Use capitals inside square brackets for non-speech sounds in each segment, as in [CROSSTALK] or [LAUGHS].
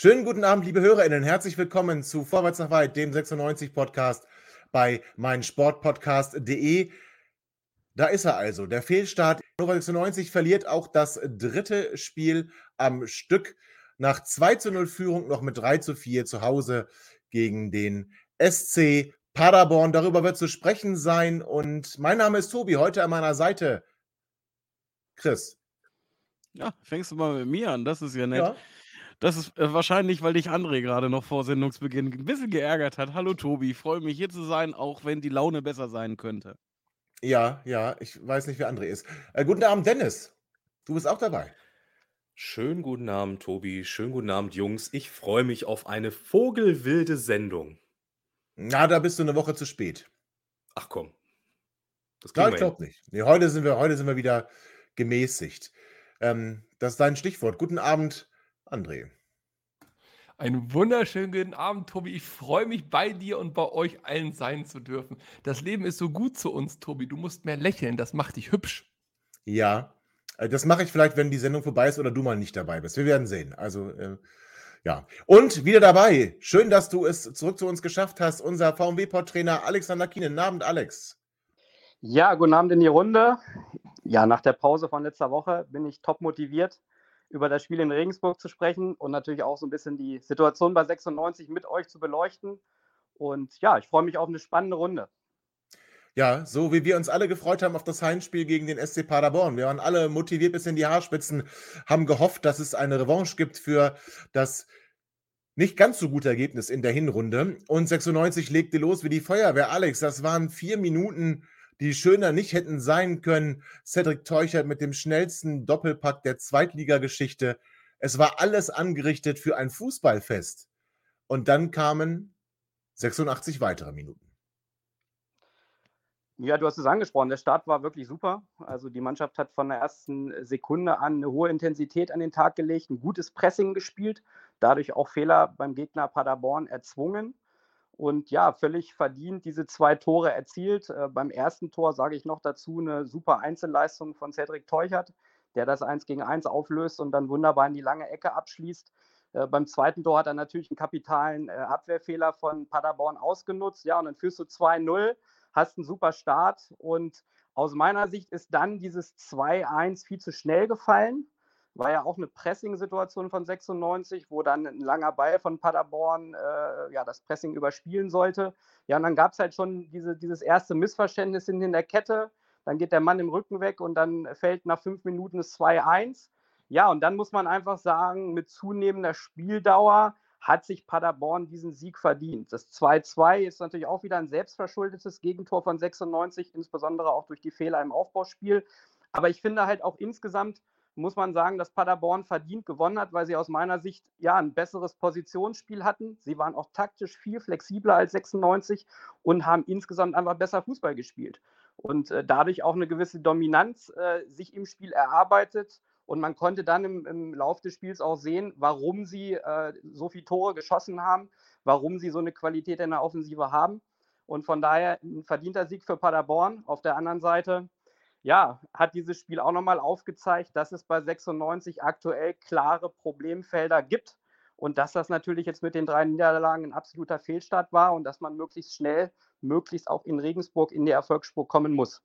Schönen guten Abend, liebe HörerInnen. Herzlich willkommen zu Vorwärts nach Weit, dem 96 Podcast bei meinsportpodcast.de. Da ist er also, der Fehlstart. Hannover 96 verliert auch das dritte Spiel am Stück. Nach 2 zu 0 Führung noch mit 3 zu 4 zu Hause gegen den SC Paderborn. Darüber wird zu sprechen sein. Und mein Name ist Tobi, heute an meiner Seite Chris. Ja, fängst du mal mit mir an, das ist ja nett. Ja. Das ist äh, wahrscheinlich, weil dich André gerade noch vor Sendungsbeginn ein bisschen geärgert hat. Hallo Tobi, freue mich hier zu sein, auch wenn die Laune besser sein könnte. Ja, ja, ich weiß nicht, wer André ist. Äh, guten Abend, Dennis. Du bist auch dabei. Schönen guten Abend, Tobi. Schönen guten Abend, Jungs. Ich freue mich auf eine vogelwilde Sendung. Na, da bist du eine Woche zu spät. Ach komm. Das kriegen ich glaube nicht. Nee, heute, sind wir, heute sind wir wieder gemäßigt. Ähm, das ist dein Stichwort. Guten Abend, André. Einen wunderschönen guten Abend, Tobi. Ich freue mich, bei dir und bei euch allen sein zu dürfen. Das Leben ist so gut zu uns, Tobi. Du musst mehr lächeln, das macht dich hübsch. Ja, äh, das mache ich vielleicht, wenn die Sendung vorbei ist oder du mal nicht dabei bist. Wir werden sehen. Also, äh, ja. Und wieder dabei. Schön, dass du es zurück zu uns geschafft hast. Unser VMW-Port-Trainer Alexander Kienen. Guten Abend, Alex. Ja, guten Abend in die Runde. Ja, nach der Pause von letzter Woche bin ich top motiviert, über das Spiel in Regensburg zu sprechen und natürlich auch so ein bisschen die Situation bei 96 mit euch zu beleuchten. Und ja, ich freue mich auf eine spannende Runde. Ja, so wie wir uns alle gefreut haben auf das Heimspiel gegen den SC Paderborn. Wir waren alle motiviert bis in die Haarspitzen, haben gehofft, dass es eine Revanche gibt für das nicht ganz so gute Ergebnis in der Hinrunde. Und 96 legte los wie die Feuerwehr. Alex, das waren vier Minuten, die schöner nicht hätten sein können. Cedric Teuchert mit dem schnellsten Doppelpack der Zweitligageschichte. Es war alles angerichtet für ein Fußballfest. Und dann kamen 86 weitere Minuten. Ja, du hast es angesprochen, der Start war wirklich super. Also die Mannschaft hat von der ersten Sekunde an eine hohe Intensität an den Tag gelegt, ein gutes Pressing gespielt, dadurch auch Fehler beim Gegner Paderborn erzwungen. Und ja, völlig verdient diese zwei Tore erzielt. Äh, beim ersten Tor sage ich noch dazu eine super Einzelleistung von Cedric Teuchert, der das 1 gegen 1 auflöst und dann wunderbar in die lange Ecke abschließt. Äh, beim zweiten Tor hat er natürlich einen kapitalen äh, Abwehrfehler von Paderborn ausgenutzt. Ja, und dann führst du 2-0, hast einen super Start. Und aus meiner Sicht ist dann dieses 2-1 viel zu schnell gefallen. War ja auch eine Pressing-Situation von 96, wo dann ein langer Ball von Paderborn äh, ja, das Pressing überspielen sollte. Ja, und dann gab es halt schon diese, dieses erste Missverständnis in der Kette. Dann geht der Mann im Rücken weg und dann fällt nach fünf Minuten das 2-1. Ja, und dann muss man einfach sagen, mit zunehmender Spieldauer hat sich Paderborn diesen Sieg verdient. Das 2-2 ist natürlich auch wieder ein selbstverschuldetes Gegentor von 96, insbesondere auch durch die Fehler im Aufbauspiel. Aber ich finde halt auch insgesamt muss man sagen, dass Paderborn verdient gewonnen hat, weil sie aus meiner Sicht ja ein besseres Positionsspiel hatten. Sie waren auch taktisch viel flexibler als 96 und haben insgesamt einfach besser Fußball gespielt und äh, dadurch auch eine gewisse Dominanz äh, sich im Spiel erarbeitet. Und man konnte dann im, im Lauf des Spiels auch sehen, warum sie äh, so viele Tore geschossen haben, warum sie so eine Qualität in der Offensive haben. Und von daher ein verdienter Sieg für Paderborn. Auf der anderen Seite ja, hat dieses Spiel auch nochmal aufgezeigt, dass es bei 96 aktuell klare Problemfelder gibt und dass das natürlich jetzt mit den drei Niederlagen ein absoluter Fehlstart war und dass man möglichst schnell, möglichst auch in Regensburg in die Erfolgsspur kommen muss.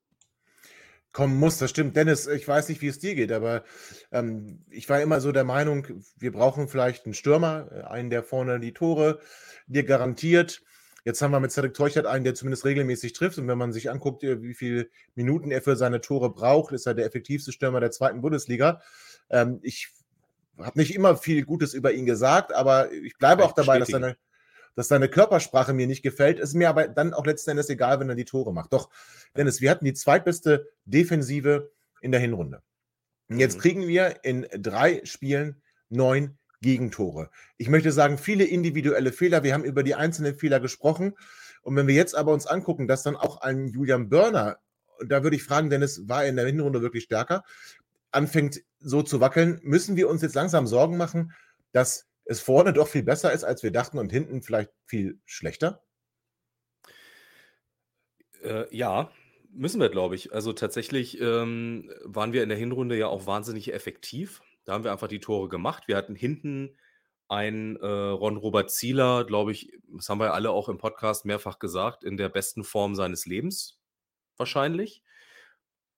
kommen muss. Das stimmt. Dennis, ich weiß nicht, wie es dir geht, aber ähm, ich war immer so der Meinung, wir brauchen vielleicht einen Stürmer, äh, einen, der vorne die Tore dir garantiert. Jetzt haben wir mit Cedric Teuchert einen, der zumindest regelmäßig trifft. Und wenn man sich anguckt, äh, wie viele Minuten er für seine Tore braucht, ist er der effektivste Stürmer der zweiten Bundesliga. Ähm, ich habe nicht immer viel Gutes über ihn gesagt, aber ich bleibe auch dabei, dass seine, dass seine Körpersprache mir nicht gefällt. Ist mir aber dann auch letzten Endes egal, wenn er die Tore macht. Doch, Dennis, wir hatten die zweitbeste Defensive in der Hinrunde. Jetzt Mhm. kriegen wir in drei Spielen neun Gegentore. Ich möchte sagen, viele individuelle Fehler. Wir haben über die einzelnen Fehler gesprochen. Und wenn wir jetzt aber uns angucken, dass dann auch ein Julian Börner, da würde ich fragen, Dennis, war er in der Hinrunde wirklich stärker, anfängt so zu wackeln, müssen wir uns jetzt langsam Sorgen machen, dass es vorne doch viel besser ist, als wir dachten und hinten vielleicht viel schlechter? Äh, ja, müssen wir, glaube ich. Also tatsächlich ähm, waren wir in der Hinrunde ja auch wahnsinnig effektiv. Da haben wir einfach die Tore gemacht. Wir hatten hinten einen äh, Ron-Robert Zieler, glaube ich, das haben wir alle auch im Podcast mehrfach gesagt, in der besten Form seines Lebens wahrscheinlich.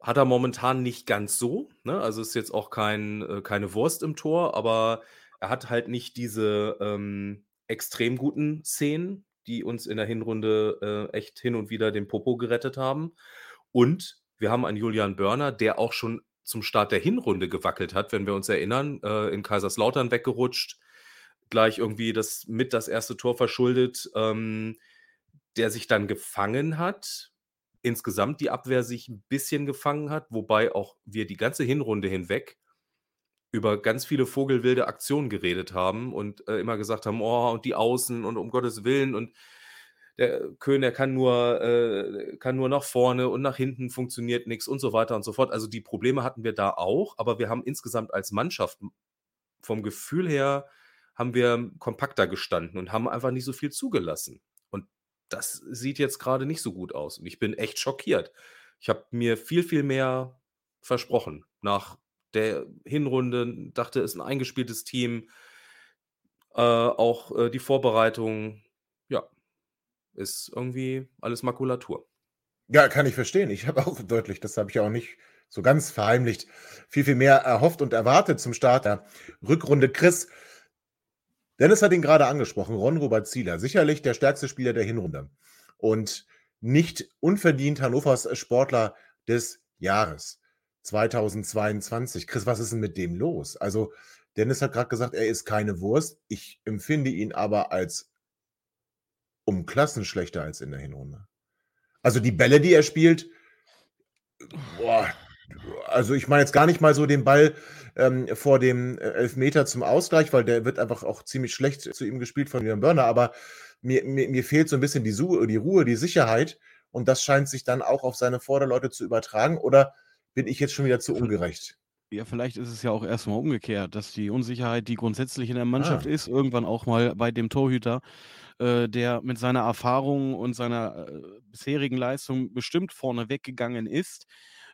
Hat er momentan nicht ganz so. Ne? Also ist jetzt auch kein, äh, keine Wurst im Tor, aber er hat halt nicht diese ähm, extrem guten Szenen, die uns in der Hinrunde äh, echt hin und wieder den Popo gerettet haben. Und wir haben einen Julian Börner, der auch schon zum Start der Hinrunde gewackelt hat, wenn wir uns erinnern, äh, in Kaiserslautern weggerutscht, gleich irgendwie das mit das erste Tor verschuldet, ähm, der sich dann gefangen hat, insgesamt die Abwehr sich ein bisschen gefangen hat, wobei auch wir die ganze Hinrunde hinweg über ganz viele vogelwilde Aktionen geredet haben und äh, immer gesagt haben, oh, und die Außen und um Gottes Willen und der Köhn, der kann nur, äh, kann nur nach vorne und nach hinten funktioniert nichts und so weiter und so fort. Also die Probleme hatten wir da auch, aber wir haben insgesamt als Mannschaft vom Gefühl her haben wir kompakter gestanden und haben einfach nicht so viel zugelassen. Und das sieht jetzt gerade nicht so gut aus. Und ich bin echt schockiert. Ich habe mir viel, viel mehr versprochen. Nach der Hinrunde dachte, es ist ein eingespieltes Team. Äh, auch äh, die Vorbereitung, ist irgendwie alles Makulatur. Ja, kann ich verstehen. Ich habe auch deutlich, das habe ich auch nicht so ganz verheimlicht, viel, viel mehr erhofft und erwartet zum Start der Rückrunde. Chris, Dennis hat ihn gerade angesprochen, Ron-Robert Zieler, sicherlich der stärkste Spieler der Hinrunde und nicht unverdient Hannovers Sportler des Jahres 2022. Chris, was ist denn mit dem los? Also, Dennis hat gerade gesagt, er ist keine Wurst. Ich empfinde ihn aber als um Klassen schlechter als in der Hinrunde. Also die Bälle, die er spielt, boah, also ich meine jetzt gar nicht mal so den Ball ähm, vor dem äh, Elfmeter zum Ausgleich, weil der wird einfach auch ziemlich schlecht zu ihm gespielt von Julian Börner, aber mir, mir, mir fehlt so ein bisschen die, Su die Ruhe, die Sicherheit und das scheint sich dann auch auf seine Vorderleute zu übertragen oder bin ich jetzt schon wieder zu ungerecht? Ja, vielleicht ist es ja auch erstmal umgekehrt, dass die Unsicherheit, die grundsätzlich in der Mannschaft Ah. ist, irgendwann auch mal bei dem Torhüter, äh, der mit seiner Erfahrung und seiner äh, bisherigen Leistung bestimmt vorne weggegangen ist.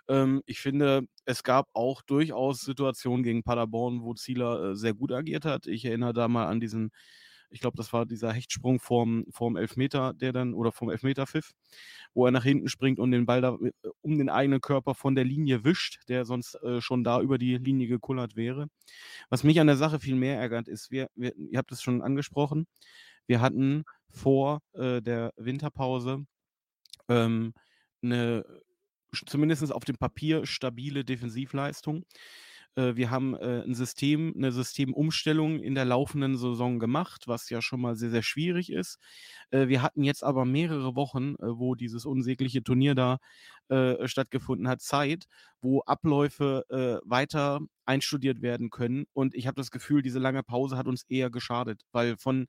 Ähm, ich finde, es gab auch durchaus Situationen gegen Paderborn, wo Zieler äh, sehr gut agiert hat. Ich erinnere da mal an diesen, ich glaube, das war dieser Hechtsprung vorm, vorm Elfmeter, der dann, oder vom Elfmeterpfiff, wo er nach hinten springt und den Ball da äh, um den eigenen Körper von der Linie wischt, der sonst äh, schon da über die Linie gekullert wäre. Was mich an der Sache viel mehr ärgert, ist, wir, wir, ihr habt es schon angesprochen, wir hatten vor äh, der Winterpause ähm, eine zumindest auf dem Papier stabile Defensivleistung. Äh, wir haben äh, ein System, eine Systemumstellung in der laufenden Saison gemacht, was ja schon mal sehr, sehr schwierig ist. Äh, wir hatten jetzt aber mehrere Wochen, wo dieses unsägliche Turnier da stattgefunden hat, Zeit, wo Abläufe weiter einstudiert werden können. Und ich habe das Gefühl, diese lange Pause hat uns eher geschadet, weil von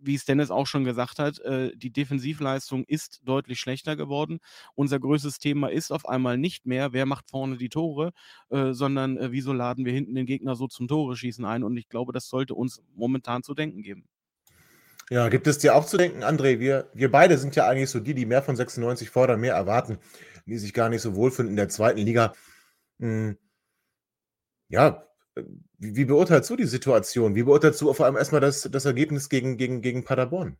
wie es Dennis auch schon gesagt hat, äh, die Defensivleistung ist deutlich schlechter geworden. Unser größtes Thema ist auf einmal nicht mehr, wer macht vorne die Tore, äh, sondern äh, wieso laden wir hinten den Gegner so zum Tore schießen ein. Und ich glaube, das sollte uns momentan zu denken geben. Ja, gibt es dir auch zu denken, André? Wir, wir beide sind ja eigentlich so die, die mehr von 96 fordern, mehr erwarten, die sich gar nicht so wohlfühlen in der zweiten Liga. Hm. Ja, wie, wie beurteilst du die Situation? Wie beurteilst du vor allem erstmal das, das Ergebnis gegen, gegen, gegen Paderborn?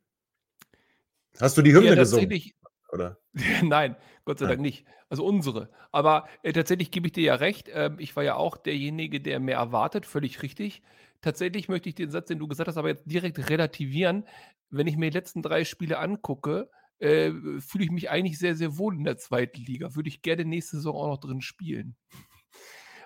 Hast du die Hymne Ja, gesungen? Oder? [LAUGHS] Nein, Gott sei. Dank nicht. Also unsere. Aber äh, tatsächlich gebe ich dir ja recht. Ähm, ich war ja auch derjenige, der mehr erwartet, völlig richtig. Tatsächlich möchte ich den Satz, den du gesagt hast, aber jetzt direkt relativieren. Wenn ich mir die letzten drei Spiele angucke, äh, fühle ich mich eigentlich sehr, sehr wohl in der zweiten Liga. Würde ich gerne nächste Saison auch noch drin spielen. [LAUGHS]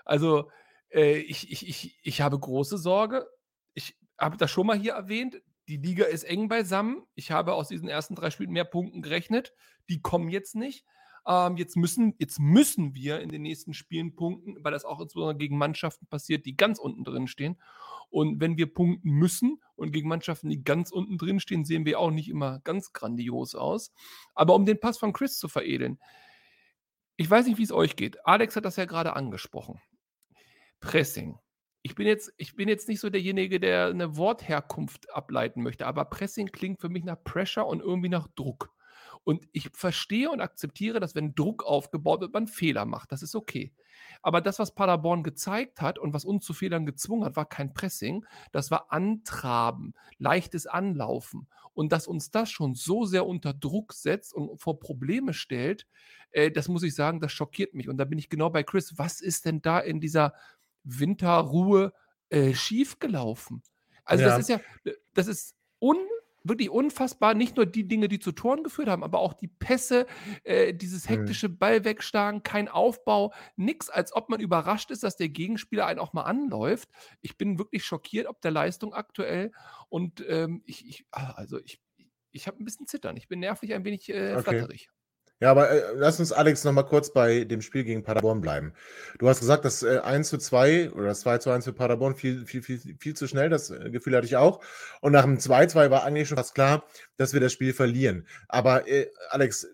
Also, äh, ich, ich, ich, ich habe große Sorge. Ich habe das schon mal hier erwähnt. Die Liga ist eng beisammen. Ich habe aus diesen ersten drei Spielen mehr Punkten gerechnet. Die kommen jetzt nicht. Ähm, jetzt, müssen, jetzt müssen wir in den nächsten Spielen punkten, weil das auch insbesondere gegen Mannschaften passiert, die ganz unten drin stehen. Und wenn wir punkten müssen und gegen Mannschaften, die ganz unten drin stehen, sehen wir auch nicht immer ganz grandios aus. Aber um den Pass von Chris zu veredeln, ich weiß nicht, wie es euch geht. Alex hat das ja gerade angesprochen. Pressing. Ich bin, jetzt, ich bin jetzt nicht so derjenige, der eine Wortherkunft ableiten möchte, aber Pressing klingt für mich nach Pressure und irgendwie nach Druck. Und ich verstehe und akzeptiere, dass wenn Druck aufgebaut wird, man Fehler macht. Das ist okay. Aber das, was Paderborn gezeigt hat und was uns zu Fehlern gezwungen hat, war kein Pressing. Das war Antraben, leichtes Anlaufen. Und dass uns das schon so sehr unter Druck setzt und vor Probleme stellt, äh, das muss ich sagen, das schockiert mich. Und da bin ich genau bei Chris. Was ist denn da in dieser Winterruhe äh, schiefgelaufen? Also, ja. das ist ja, das ist un wirklich unfassbar. Nicht nur die Dinge, die zu Toren geführt haben, aber auch die Pässe, äh, dieses mhm. hektische Ball wegschlagen, kein Aufbau, nichts, als ob man überrascht ist, dass der Gegenspieler einen auch mal anläuft. Ich bin wirklich schockiert ob der Leistung aktuell und ähm, ich, ich, ah, also ich, ich habe ein bisschen Zittern. Ich bin nervlich ein wenig äh, okay. flatterig. Ja, aber äh, lass uns, Alex, nochmal kurz bei dem Spiel gegen Paderborn bleiben. Du hast gesagt, das äh, 1 zu 2 oder das 2 zu 1 für Paderborn viel, viel, viel, viel zu schnell. Das äh, Gefühl hatte ich auch. Und nach dem 2-2 war eigentlich schon fast klar, dass wir das Spiel verlieren. Aber äh, Alex,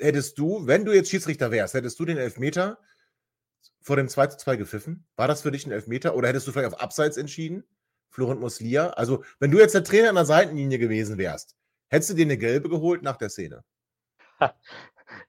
hättest du, wenn du jetzt Schiedsrichter wärst, hättest du den Elfmeter vor dem 2 zu 2 gepfiffen? War das für dich ein Elfmeter? Oder hättest du vielleicht auf Abseits entschieden? Florent Muslia? Also, wenn du jetzt der Trainer an der Seitenlinie gewesen wärst, hättest du dir eine gelbe geholt nach der Szene?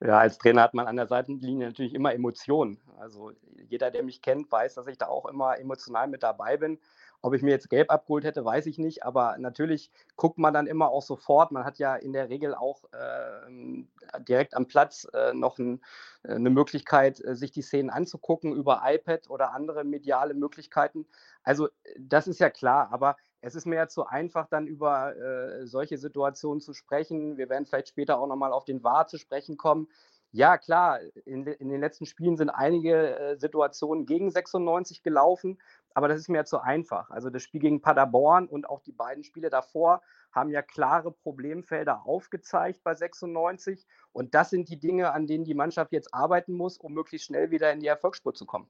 Ja, als Trainer hat man an der Seitenlinie natürlich immer Emotionen. Also jeder, der mich kennt, weiß, dass ich da auch immer emotional mit dabei bin. Ob ich mir jetzt gelb abgeholt hätte, weiß ich nicht. Aber natürlich guckt man dann immer auch sofort. Man hat ja in der Regel auch äh, direkt am Platz äh, noch ein, äh, eine Möglichkeit, äh, sich die Szenen anzugucken über iPad oder andere mediale Möglichkeiten. Also das ist ja klar. Aber es ist mir ja zu einfach, dann über äh, solche Situationen zu sprechen. Wir werden vielleicht später auch nochmal auf den Wahr zu sprechen kommen. Ja, klar, in, in den letzten Spielen sind einige äh, Situationen gegen 96 gelaufen, aber das ist mir ja zu einfach. Also das Spiel gegen Paderborn und auch die beiden Spiele davor haben ja klare Problemfelder aufgezeigt bei 96. Und das sind die Dinge, an denen die Mannschaft jetzt arbeiten muss, um möglichst schnell wieder in die Erfolgsspur zu kommen.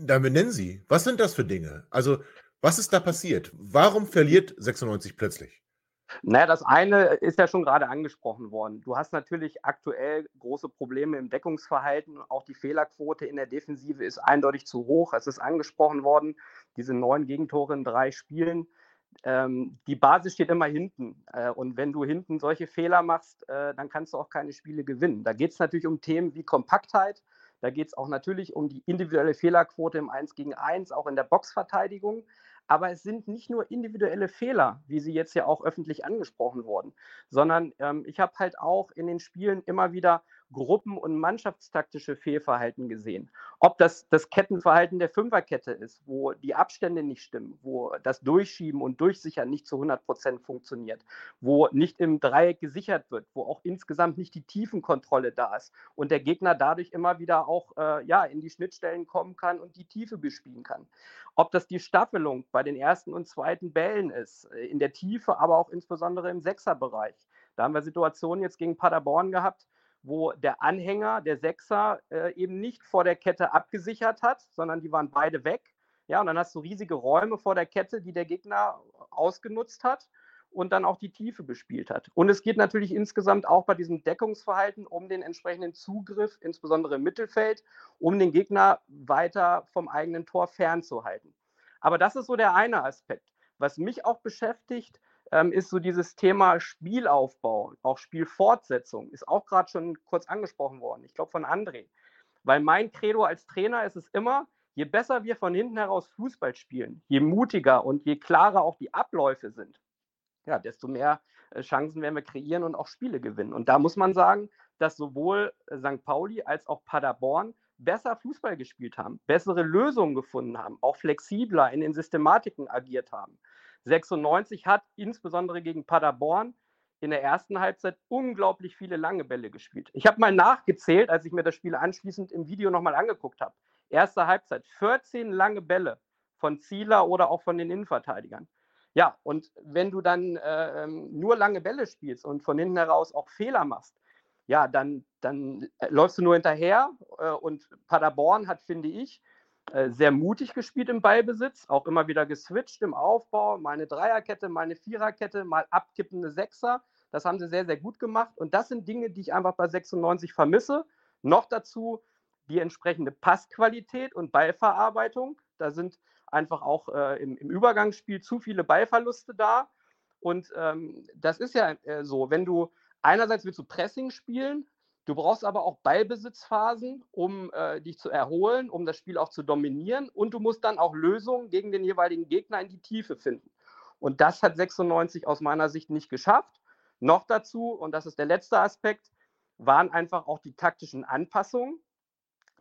Dann benennen Sie. Was sind das für Dinge? Also, was ist da passiert? Warum verliert 96 plötzlich? Naja, das eine ist ja schon gerade angesprochen worden. Du hast natürlich aktuell große Probleme im Deckungsverhalten. Auch die Fehlerquote in der Defensive ist eindeutig zu hoch. Es ist angesprochen worden, diese neun Gegentore in drei Spielen. Ähm, die Basis steht immer hinten. Äh, und wenn du hinten solche Fehler machst, äh, dann kannst du auch keine Spiele gewinnen. Da geht es natürlich um Themen wie Kompaktheit. Da geht es auch natürlich um die individuelle Fehlerquote im 1 gegen 1, auch in der Boxverteidigung. Aber es sind nicht nur individuelle Fehler, wie sie jetzt ja auch öffentlich angesprochen wurden, sondern ähm, ich habe halt auch in den Spielen immer wieder Gruppen- und mannschaftstaktische Fehlverhalten gesehen. Ob das das Kettenverhalten der Fünferkette ist, wo die Abstände nicht stimmen, wo das Durchschieben und Durchsichern nicht zu 100 Prozent funktioniert, wo nicht im Dreieck gesichert wird, wo auch insgesamt nicht die Tiefenkontrolle da ist und der Gegner dadurch immer wieder auch äh, ja, in die Schnittstellen kommen kann und die Tiefe bespielen kann. Ob das die Staffelung bei den ersten und zweiten Bällen ist, äh, in der Tiefe, aber auch insbesondere im Sechserbereich. Da haben wir Situationen jetzt gegen Paderborn gehabt, wo der Anhänger, der Sechser, äh, eben nicht vor der Kette abgesichert hat, sondern die waren beide weg. Ja, und dann hast du riesige Räume vor der Kette, die der Gegner ausgenutzt hat und dann auch die Tiefe bespielt hat. Und es geht natürlich insgesamt auch bei diesem Deckungsverhalten um den entsprechenden Zugriff, insbesondere im Mittelfeld, um den Gegner weiter vom eigenen Tor fernzuhalten. Aber das ist so der eine Aspekt. Was mich auch beschäftigt, ähm, ist so dieses Thema Spielaufbau, auch Spielfortsetzung, ist auch gerade schon kurz angesprochen worden, ich glaube von André. Weil mein Credo als Trainer ist es immer, je besser wir von hinten heraus Fußball spielen, je mutiger und je klarer auch die Abläufe sind, ja, desto mehr äh, Chancen werden wir kreieren und auch Spiele gewinnen. Und da muss man sagen, dass sowohl äh, St. Pauli als auch Paderborn besser Fußball gespielt haben, bessere Lösungen gefunden haben, auch flexibler in den Systematiken agiert haben. 96 hat insbesondere gegen Paderborn in der ersten Halbzeit unglaublich viele lange Bälle gespielt. Ich habe mal nachgezählt, als ich mir das Spiel anschließend im Video nochmal angeguckt habe. Erste Halbzeit, 14 lange Bälle von Zieler oder auch von den Innenverteidigern. Ja, und wenn du dann äh, ähm, nur lange Bälle spielst und von hinten heraus auch Fehler machst, ja, dann, dann äh, läufst du nur hinterher. Äh, und Paderborn hat, finde ich, sehr mutig gespielt im Ballbesitz, auch immer wieder geswitcht im Aufbau, mal eine Dreierkette, mal eine Viererkette, mal abkippende Sechser. Das haben sie sehr, sehr gut gemacht. Und das sind Dinge, die ich einfach bei 96 vermisse. Noch dazu die entsprechende Passqualität und Ballverarbeitung. Da sind einfach auch äh, im, im, Übergangsspiel zu viele Ballverluste da. Und ähm, das ist ja äh, so, wenn du einerseits willst du Pressing spielen, du brauchst aber auch Ballbesitzphasen, um äh, dich zu erholen, um das Spiel auch zu dominieren und du musst dann auch Lösungen gegen den jeweiligen Gegner in die Tiefe finden. Und das hat 96 aus meiner Sicht nicht geschafft. Noch dazu, und das ist der letzte Aspekt, waren einfach auch die taktischen Anpassungen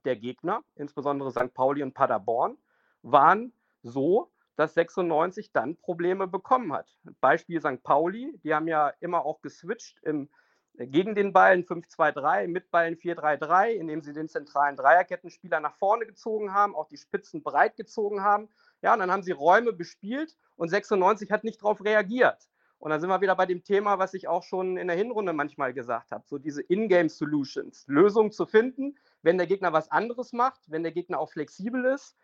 der Gegner, insbesondere St. Pauli und Paderborn, waren so, dass 96 dann Probleme bekommen hat. Beispiel St. Pauli, die haben ja immer auch geswitcht im, gegen den Ballen 5-2-3, mit Ballen 4-3-3, indem sie den zentralen Dreierkettenspieler nach vorne gezogen haben, auch die Spitzen breit gezogen haben. Ja, und dann haben sie Räume bespielt und 96 hat nicht darauf reagiert. Und dann sind wir wieder bei dem Thema, was ich auch schon in der Hinrunde manchmal gesagt habe, so diese In-Game-Solutions, Lösungen zu finden, wenn der Gegner was anderes macht, wenn der Gegner auch flexibel ist.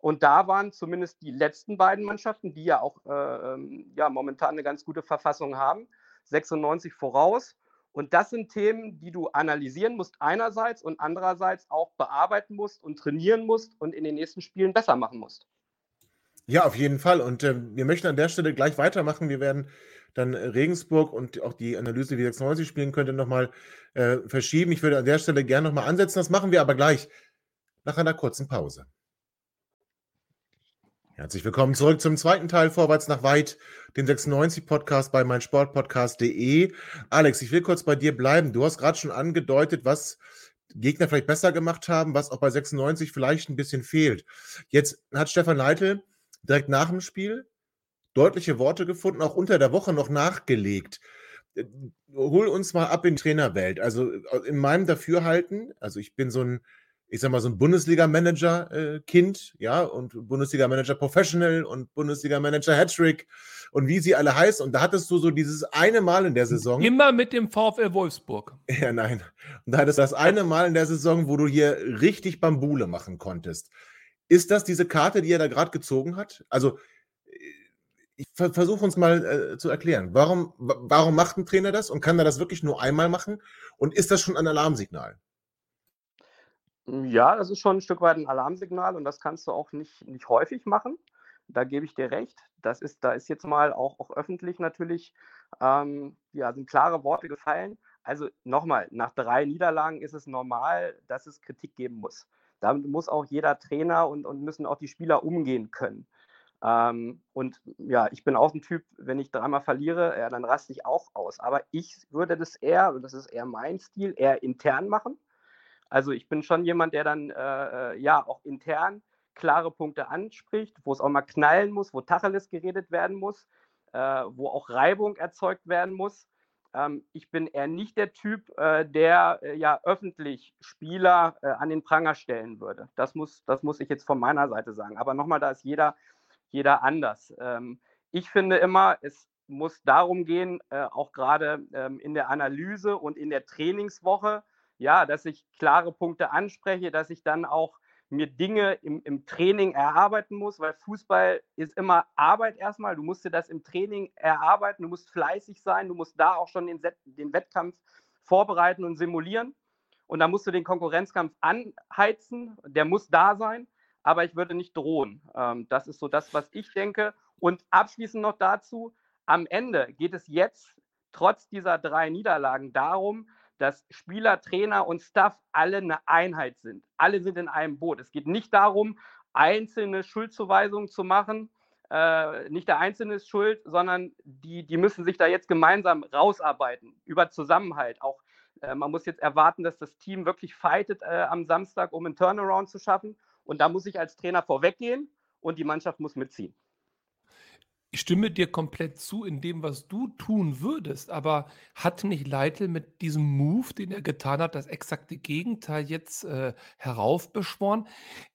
Und da waren zumindest die letzten beiden Mannschaften, die ja auch äh, ähm, ja, momentan eine ganz gute Verfassung haben, 96 voraus. Und das sind Themen, die du analysieren musst einerseits und andererseits auch bearbeiten musst und trainieren musst und in den nächsten Spielen besser machen musst. Ja, auf jeden Fall. Und äh, wir möchten an der Stelle gleich weitermachen. Wir werden dann Regensburg und auch die Analyse, wie 96 spielen könnte, nochmal äh, verschieben. Ich würde an der Stelle gerne nochmal ansetzen. Das machen wir aber gleich nach einer kurzen Pause. Herzlich willkommen zurück zum zweiten Teil Vorwärts nach weit, den 96 Podcast bei meinsportpodcast.de. Alex, ich will kurz bei dir bleiben. Du hast gerade schon angedeutet, was Gegner vielleicht besser gemacht haben, was auch bei 96 vielleicht ein bisschen fehlt. Jetzt hat Stefan Leitl direkt nach dem Spiel deutliche Worte gefunden, auch unter der Woche noch nachgelegt. Äh, hol uns mal ab in Trainerwelt. Also äh, in meinem Dafürhalten, also ich bin so ein, ich sag mal, so ein Bundesliga-Manager-Kind, äh, ja, und Bundesliga-Manager Professional und Bundesliga-Manager Hattrick und wie sie alle heißen. Und da hattest du so dieses eine Mal in der Saison. Immer mit dem VfL Wolfsburg. [LAUGHS] Ja, nein. Und da hattest du das eine Mal in der Saison, wo du hier richtig Bambule machen konntest. Ist das diese Karte, die er da gerade gezogen hat? Also, ich versuche uns mal äh, zu erklären. Warum, warum macht ein Trainer das und kann er das wirklich nur einmal machen? Und ist das schon ein Alarmsignal? Ja, das ist schon ein Stück weit ein Alarmsignal und das kannst du auch nicht, nicht häufig machen. Da gebe ich dir recht. Das ist, da ist jetzt mal auch, auch öffentlich natürlich, ähm, ja, sind klare Worte gefallen. Also nochmal, nach drei Niederlagen ist es normal, dass es Kritik geben muss. Damit muss auch jeder Trainer und, und müssen auch die Spieler umgehen können. Ähm, und ja, ich bin auch ein Typ, wenn ich dreimal verliere, ja, dann raste ich auch aus. Aber ich würde das eher, und das ist eher mein Stil, eher intern machen. Also ich bin schon jemand, der dann äh, äh ja auch intern klare Punkte anspricht, wo es auch mal knallen muss, wo Tacheles geredet werden muss, äh, wo auch Reibung erzeugt werden muss. Ähm, ich bin eher nicht der Typ, äh, der äh, ja öffentlich Spieler äh, an den Pranger stellen würde. Das muss, das muss ich jetzt von meiner Seite sagen. Aber nochmal, da ist jeder, jeder anders. Ähm, ich finde immer, es muss darum gehen, auch gerade ähm, in der Analyse und in der Trainingswoche, ja, dass ich klare Punkte anspreche, dass ich dann auch mir Dinge im, im Training erarbeiten muss, weil Fußball ist immer Arbeit erstmal. Du musst dir das im Training erarbeiten, du musst fleißig sein, du musst da auch schon den, den Wettkampf vorbereiten und simulieren. Und da musst du den Konkurrenzkampf anheizen, der muss da sein, aber ich würde nicht drohen. Ähm, das ist so das, was ich denke. Und abschließend noch dazu, am Ende geht es jetzt trotz dieser drei Niederlagen darum, dass Spieler, Trainer und Staff alle eine Einheit sind. Alle sind in einem Boot. Es geht nicht darum, einzelne Schuldzuweisungen zu machen. Äh, nicht der Einzelne ist schuld, sondern die, die müssen sich da jetzt gemeinsam rausarbeiten über Zusammenhalt. Auch äh, man muss jetzt erwarten, dass das Team wirklich fightet äh, am Samstag, um einen Turnaround zu schaffen. Und da muss ich als Trainer vorweggehen und die Mannschaft muss mitziehen. Stimme dir komplett zu in dem, was du tun würdest, aber hat nicht Leitl mit diesem Move, den er getan hat, das exakte Gegenteil jetzt äh, heraufbeschworen?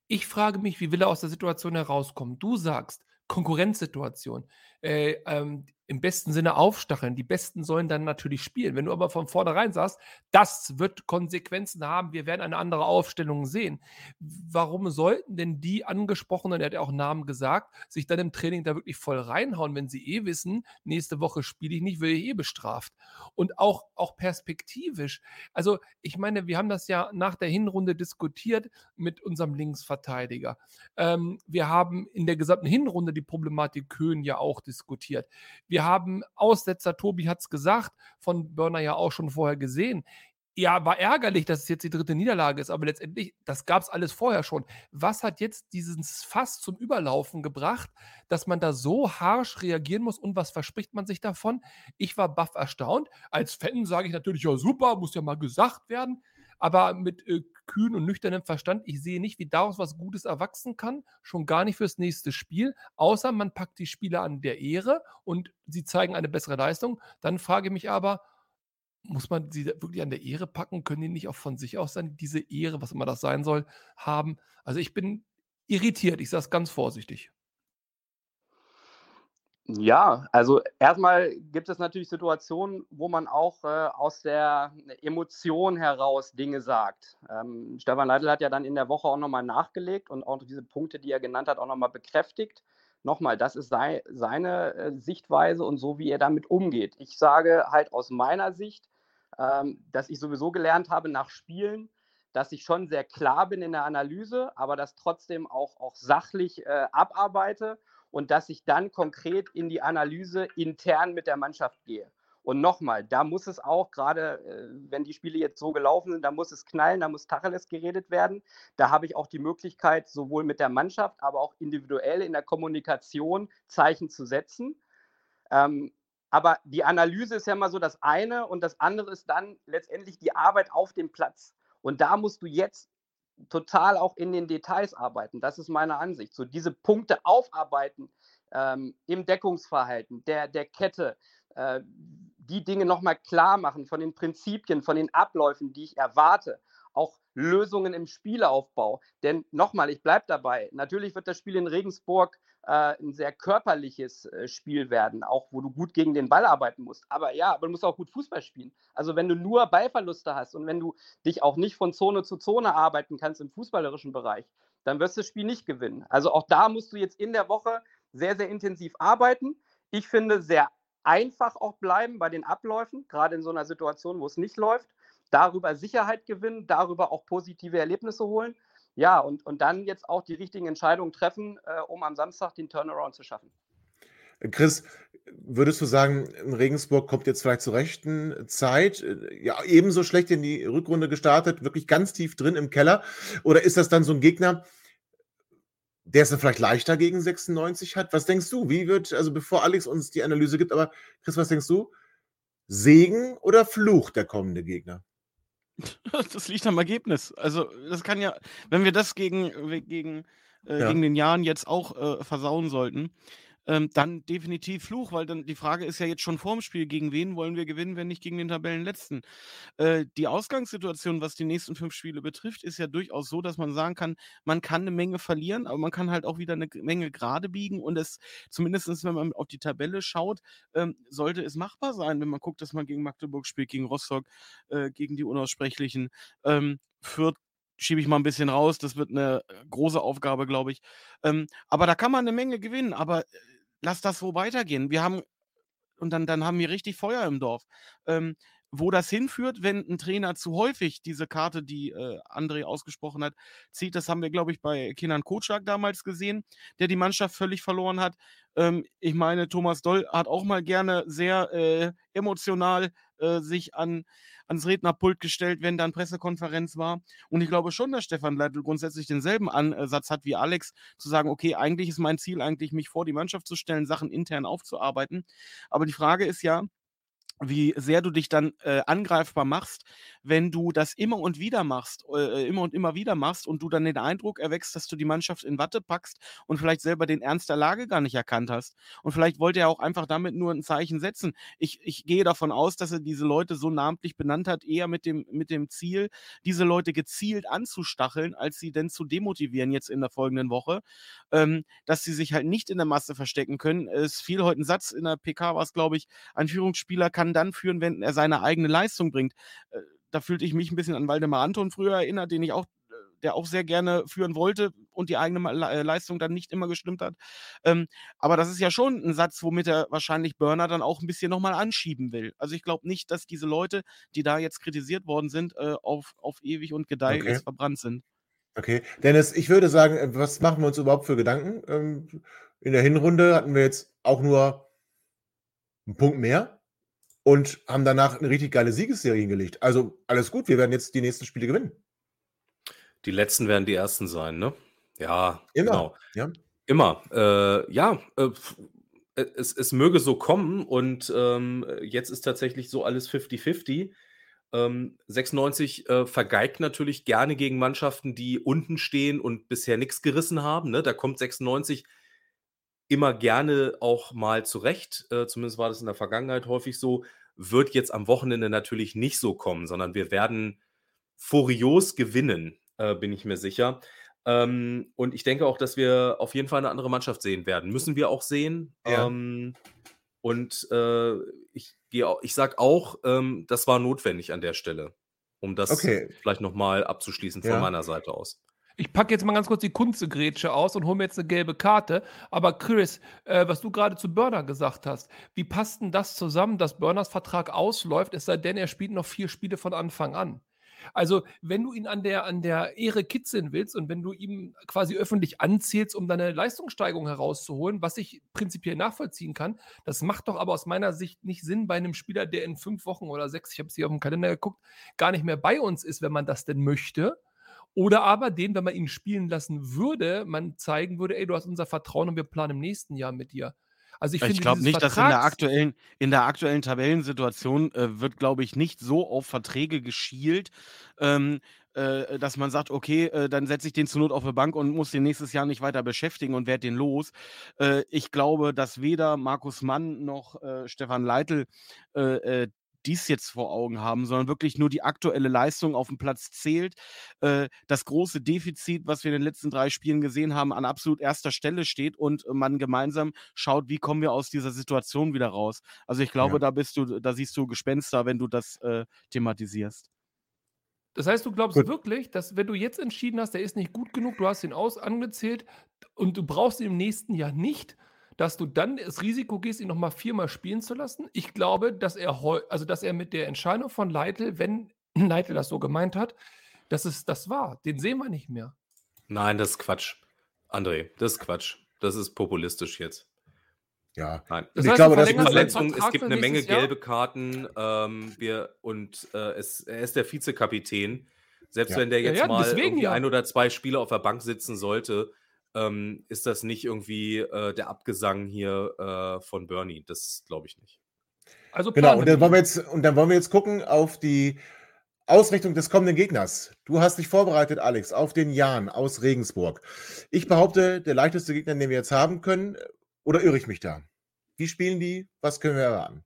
Ich frage mich, wie will er aus der Situation herauskommen? Du sagst, Konkurrenzsituation. Äh, ähm, im besten Sinne aufstacheln. Die Besten sollen dann natürlich spielen. Wenn du aber von vornherein sagst, das wird Konsequenzen haben, wir werden eine andere Aufstellung sehen. Warum sollten denn die angesprochenen, er hat ja auch Namen gesagt, sich dann im Training da wirklich voll reinhauen, wenn sie eh wissen, nächste Woche spiele ich nicht, will ich eh bestraft. Und auch, auch perspektivisch. Also ich meine, wir haben das ja nach der Hinrunde diskutiert mit unserem Linksverteidiger. Ähm, wir haben in der gesamten Hinrunde die Problematik Köhn ja auch diskutiert. Wir wir haben Aussetzer, Tobi hat es gesagt, von Burner ja auch schon vorher gesehen. Ja, war ärgerlich, dass es jetzt die dritte Niederlage ist, aber letztendlich, das gab es alles vorher schon. Was hat jetzt dieses Fass zum Überlaufen gebracht, dass man da so harsch reagieren muss und was verspricht man sich davon? Ich war baff erstaunt. Als Fan sage ich natürlich, ja super, muss ja mal gesagt werden aber mit äh, kühn und nüchternem Verstand, ich sehe nicht, wie daraus was Gutes erwachsen kann, schon gar nicht fürs nächste Spiel, außer man packt die Spieler an der Ehre und sie zeigen eine bessere Leistung. Dann frage ich mich aber, muss man sie wirklich an der Ehre packen? Können die nicht auch von sich aus dann diese Ehre, was immer das sein soll, haben? Also ich bin irritiert, ich sage es ganz vorsichtig. Ja, also erstmal gibt es natürlich Situationen, wo man auch äh, aus der Emotion heraus Dinge sagt. Ähm, Stefan Leitl hat ja dann in der Woche auch nochmal nachgelegt und auch diese Punkte, die er genannt hat, auch nochmal bekräftigt. Nochmal, das ist sei, seine äh, Sichtweise und so, wie er damit umgeht. Ich sage halt aus meiner Sicht, ähm, dass ich sowieso gelernt habe nach Spielen, dass ich schon sehr klar bin in der Analyse, aber das trotzdem auch, auch sachlich äh, abarbeite und dass ich dann konkret in die Analyse intern mit der Mannschaft gehe. Und nochmal, da muss es auch, gerade äh, wenn die Spiele jetzt so gelaufen sind, da muss es knallen, da muss Tacheles geredet werden. Da habe ich auch die Möglichkeit, sowohl mit der Mannschaft, aber auch individuell in der Kommunikation Zeichen zu setzen. Ähm, aber die Analyse ist ja mal so das eine und das andere ist dann letztendlich die Arbeit auf dem Platz. Und da musst du jetzt total auch in den Details arbeiten. Das ist meine Ansicht. So diese Punkte aufarbeiten ähm, im Deckungsverhalten der, der Kette, äh, die Dinge nochmal klar machen von den Prinzipien, von den Abläufen, die ich erwarte. Auch Lösungen im Spielaufbau. Denn nochmal, ich bleibe dabei. Natürlich wird das Spiel in Regensburg äh, ein sehr körperliches äh, Spiel werden, auch wo du gut gegen den Ball arbeiten musst. Aber ja, du musst auch gut Fußball spielen. Also wenn du nur Ballverluste hast und wenn du dich auch nicht von Zone zu Zone arbeiten kannst im fußballerischen Bereich, dann wirst du das Spiel nicht gewinnen. Also auch da musst du jetzt in der Woche sehr, sehr intensiv arbeiten. Ich finde, sehr einfach auch bleiben bei den Abläufen, gerade in so einer Situation, wo es nicht läuft. Darüber Sicherheit gewinnen, darüber auch positive Erlebnisse holen ja, und, und dann jetzt auch die richtigen Entscheidungen treffen, äh, um am Samstag den Turnaround zu schaffen. Chris, würdest du sagen, Regensburg kommt jetzt vielleicht zur rechten Zeit? Ja, ebenso schlecht in die Rückrunde gestartet, wirklich ganz tief drin im Keller? Oder ist das dann so ein Gegner, der es dann vielleicht leichter gegen 96 hat? Was denkst du? Wie wird, also bevor Alex uns die Analyse gibt, aber Chris, was denkst du? Segen oder Fluch der kommende Gegner? [LAUGHS] Das liegt am Ergebnis. Also, das kann ja, wenn wir das gegen, gegen, äh, Ja. gegen den Jahren jetzt auch äh, versauen sollten, ähm, dann definitiv Fluch, weil dann die Frage ist ja jetzt schon vorm Spiel, gegen wen wollen wir gewinnen, wenn nicht gegen den Tabellenletzten. Äh, die Ausgangssituation, was die nächsten fünf Spiele betrifft, ist ja durchaus so, dass man sagen kann, man kann eine Menge verlieren, aber man kann halt auch wieder eine Menge gerade biegen und es, zumindest wenn man auf die Tabelle schaut, ähm, sollte es machbar sein, wenn man guckt, dass man gegen Magdeburg spielt, gegen Rostock, äh, gegen die Unaussprechlichen. Ähm, Fürth schiebe ich mal ein bisschen raus. Das wird eine große Aufgabe, glaube ich. Ähm, aber da kann man eine Menge gewinnen. Aber äh, lass das so weitergehen. Wir haben, und dann, dann haben wir richtig Feuer im Dorf. Ähm, wo das hinführt, wenn ein Trainer zu häufig diese Karte, die äh, André ausgesprochen hat, zieht, das haben wir, glaube ich, bei Kinan Kotschak damals gesehen, der die Mannschaft völlig verloren hat. Ähm, ich meine, Thomas Doll hat auch mal gerne sehr äh, emotional äh, sich an ans Rednerpult gestellt, wenn dann Pressekonferenz war. Und ich glaube schon, dass Stefan Leitl grundsätzlich denselben Ansatz hat wie Alex, zu sagen, okay, eigentlich ist mein Ziel eigentlich, mich vor die Mannschaft zu stellen, Sachen intern aufzuarbeiten. Aber die Frage ist ja, wie sehr du dich dann äh, angreifbar machst, wenn du das immer und wieder machst, äh, immer und immer wieder machst und du dann den Eindruck erwächst, dass du die Mannschaft in Watte packst und vielleicht selber den Ernst der Lage gar nicht erkannt hast. Und vielleicht wollte er auch einfach damit nur ein Zeichen setzen. Ich, ich gehe davon aus, dass er diese Leute so namentlich benannt hat, eher mit dem, mit dem Ziel, diese Leute gezielt anzustacheln, als sie denn zu demotivieren jetzt in der folgenden Woche, ähm, dass sie sich halt nicht in der Masse verstecken können. Es fiel heute ein Satz in der PK, war es, glaube ich, ein Führungsspieler kann kann dann führen, wenn er seine eigene Leistung bringt. Äh, da fühlte ich mich ein bisschen an Waldemar Anton früher erinnert, den ich auch äh, der auch sehr gerne führen wollte und die eigene äh, Leistung dann nicht immer gestimmt hat. Ähm, aber das ist ja schon ein Satz, womit er wahrscheinlich Burner dann auch ein bisschen nochmal anschieben will. Also ich glaube nicht, dass diese Leute, die da jetzt kritisiert worden sind, äh, auf, auf ewig und Gedeih okay. verbrannt sind. Okay, Dennis, ich würde sagen, was machen wir uns überhaupt für Gedanken? Ähm, in der Hinrunde hatten wir jetzt auch nur einen Punkt mehr und haben danach eine richtig geile Siegesserie hingelegt. Also alles gut, wir werden jetzt die nächsten Spiele gewinnen. Die letzten werden die ersten sein, ne? Ja, immer. Genau. Ja. Immer. Äh, ja, äh, es, es möge so kommen und ähm, jetzt ist tatsächlich so alles 50-50. Ähm, 96 äh, vergeigt natürlich gerne gegen Mannschaften, die unten stehen und bisher nichts gerissen haben. Ne? Da kommt 96 immer gerne auch mal zurecht. Äh, zumindest war das in der Vergangenheit häufig so. Wird jetzt am Wochenende natürlich nicht so kommen, sondern wir werden furios gewinnen, äh, bin ich mir sicher. Ähm, und ich denke auch, dass wir auf jeden Fall eine andere Mannschaft sehen werden. Müssen wir auch sehen. Ja. Ähm, und äh, ich, ich sage auch, ähm, das war notwendig an der Stelle, um das okay. vielleicht nochmal abzuschließen von ja. meiner Seite aus. Ich packe jetzt mal ganz kurz die Kunstgrätsche aus und hole mir jetzt eine gelbe Karte. Aber Chris, äh, was du gerade zu Burner gesagt hast, wie passt denn das zusammen, dass Burners Vertrag ausläuft, es sei denn, er spielt noch vier Spiele von Anfang an? Also, wenn du ihn an der, an der Ehre kitzeln willst und wenn du ihm quasi öffentlich anzählst, um deine Leistungssteigerung herauszuholen, was ich prinzipiell nachvollziehen kann, das macht doch aber aus meiner Sicht nicht Sinn bei einem Spieler, der in fünf Wochen oder sechs, ich habe es hier auf dem Kalender geguckt, gar nicht mehr bei uns ist, wenn man das denn möchte oder aber den, wenn man ihn spielen lassen würde, man zeigen würde, ey, du hast unser Vertrauen und wir planen im nächsten Jahr mit dir. Also ich, ich glaube nicht, Vertrags dass in der aktuellen, in der aktuellen Tabellensituation äh, wird, glaube ich, nicht so auf Verträge geschielt, ähm, äh, dass man sagt, okay, äh, dann setze ich den zur Not auf eine Bank und muss den nächstes Jahr nicht weiter beschäftigen und werde den los. Äh, ich glaube, dass weder Markus Mann noch äh, Stefan Leitl äh, dies jetzt vor Augen haben, sondern wirklich nur die aktuelle Leistung auf dem Platz zählt. Äh, das große Defizit, was wir in den letzten drei Spielen gesehen haben, an absolut erster Stelle steht und man gemeinsam schaut, wie kommen wir aus dieser Situation wieder raus. Also ich glaube, ja. da bist du, da siehst du Gespenster, wenn du das äh, thematisierst. Das heißt, du glaubst gut. wirklich, dass wenn du jetzt entschieden hast, der ist nicht gut genug, du hast ihn aus angezählt und du brauchst ihn im nächsten Jahr nicht, dass du dann das Risiko gehst, ihn nochmal viermal spielen zu lassen. Ich glaube, dass er also dass er mit der Entscheidung von Leitl, wenn [CLEARS THROAT] Leitl das so gemeint hat, dass es das war. Den sehen wir nicht mehr. Nein, das ist Quatsch. André, das ist Quatsch. Das ist populistisch jetzt. Ja, Nein. Das heißt, ich glaube, das ist Verletzung. Es gibt eine Menge gelbe Karten. Ähm, wir, und äh, es, er ist der Vizekapitän. Selbst ja. wenn der jetzt ja, ja, mal ein oder zwei Spiele auf der Bank sitzen sollte, ähm, ist das nicht irgendwie äh, der Abgesang hier äh, von Bernie. Das glaube ich nicht. Also genau, und dann, wollen wir jetzt, und dann wollen wir jetzt gucken auf die Ausrichtung des kommenden Gegners. Du hast dich vorbereitet, Alex, auf den Jan aus Regensburg. Ich behaupte, der leichteste Gegner, den wir jetzt haben können, oder irre ich mich da? Wie spielen die? Was können wir erwarten?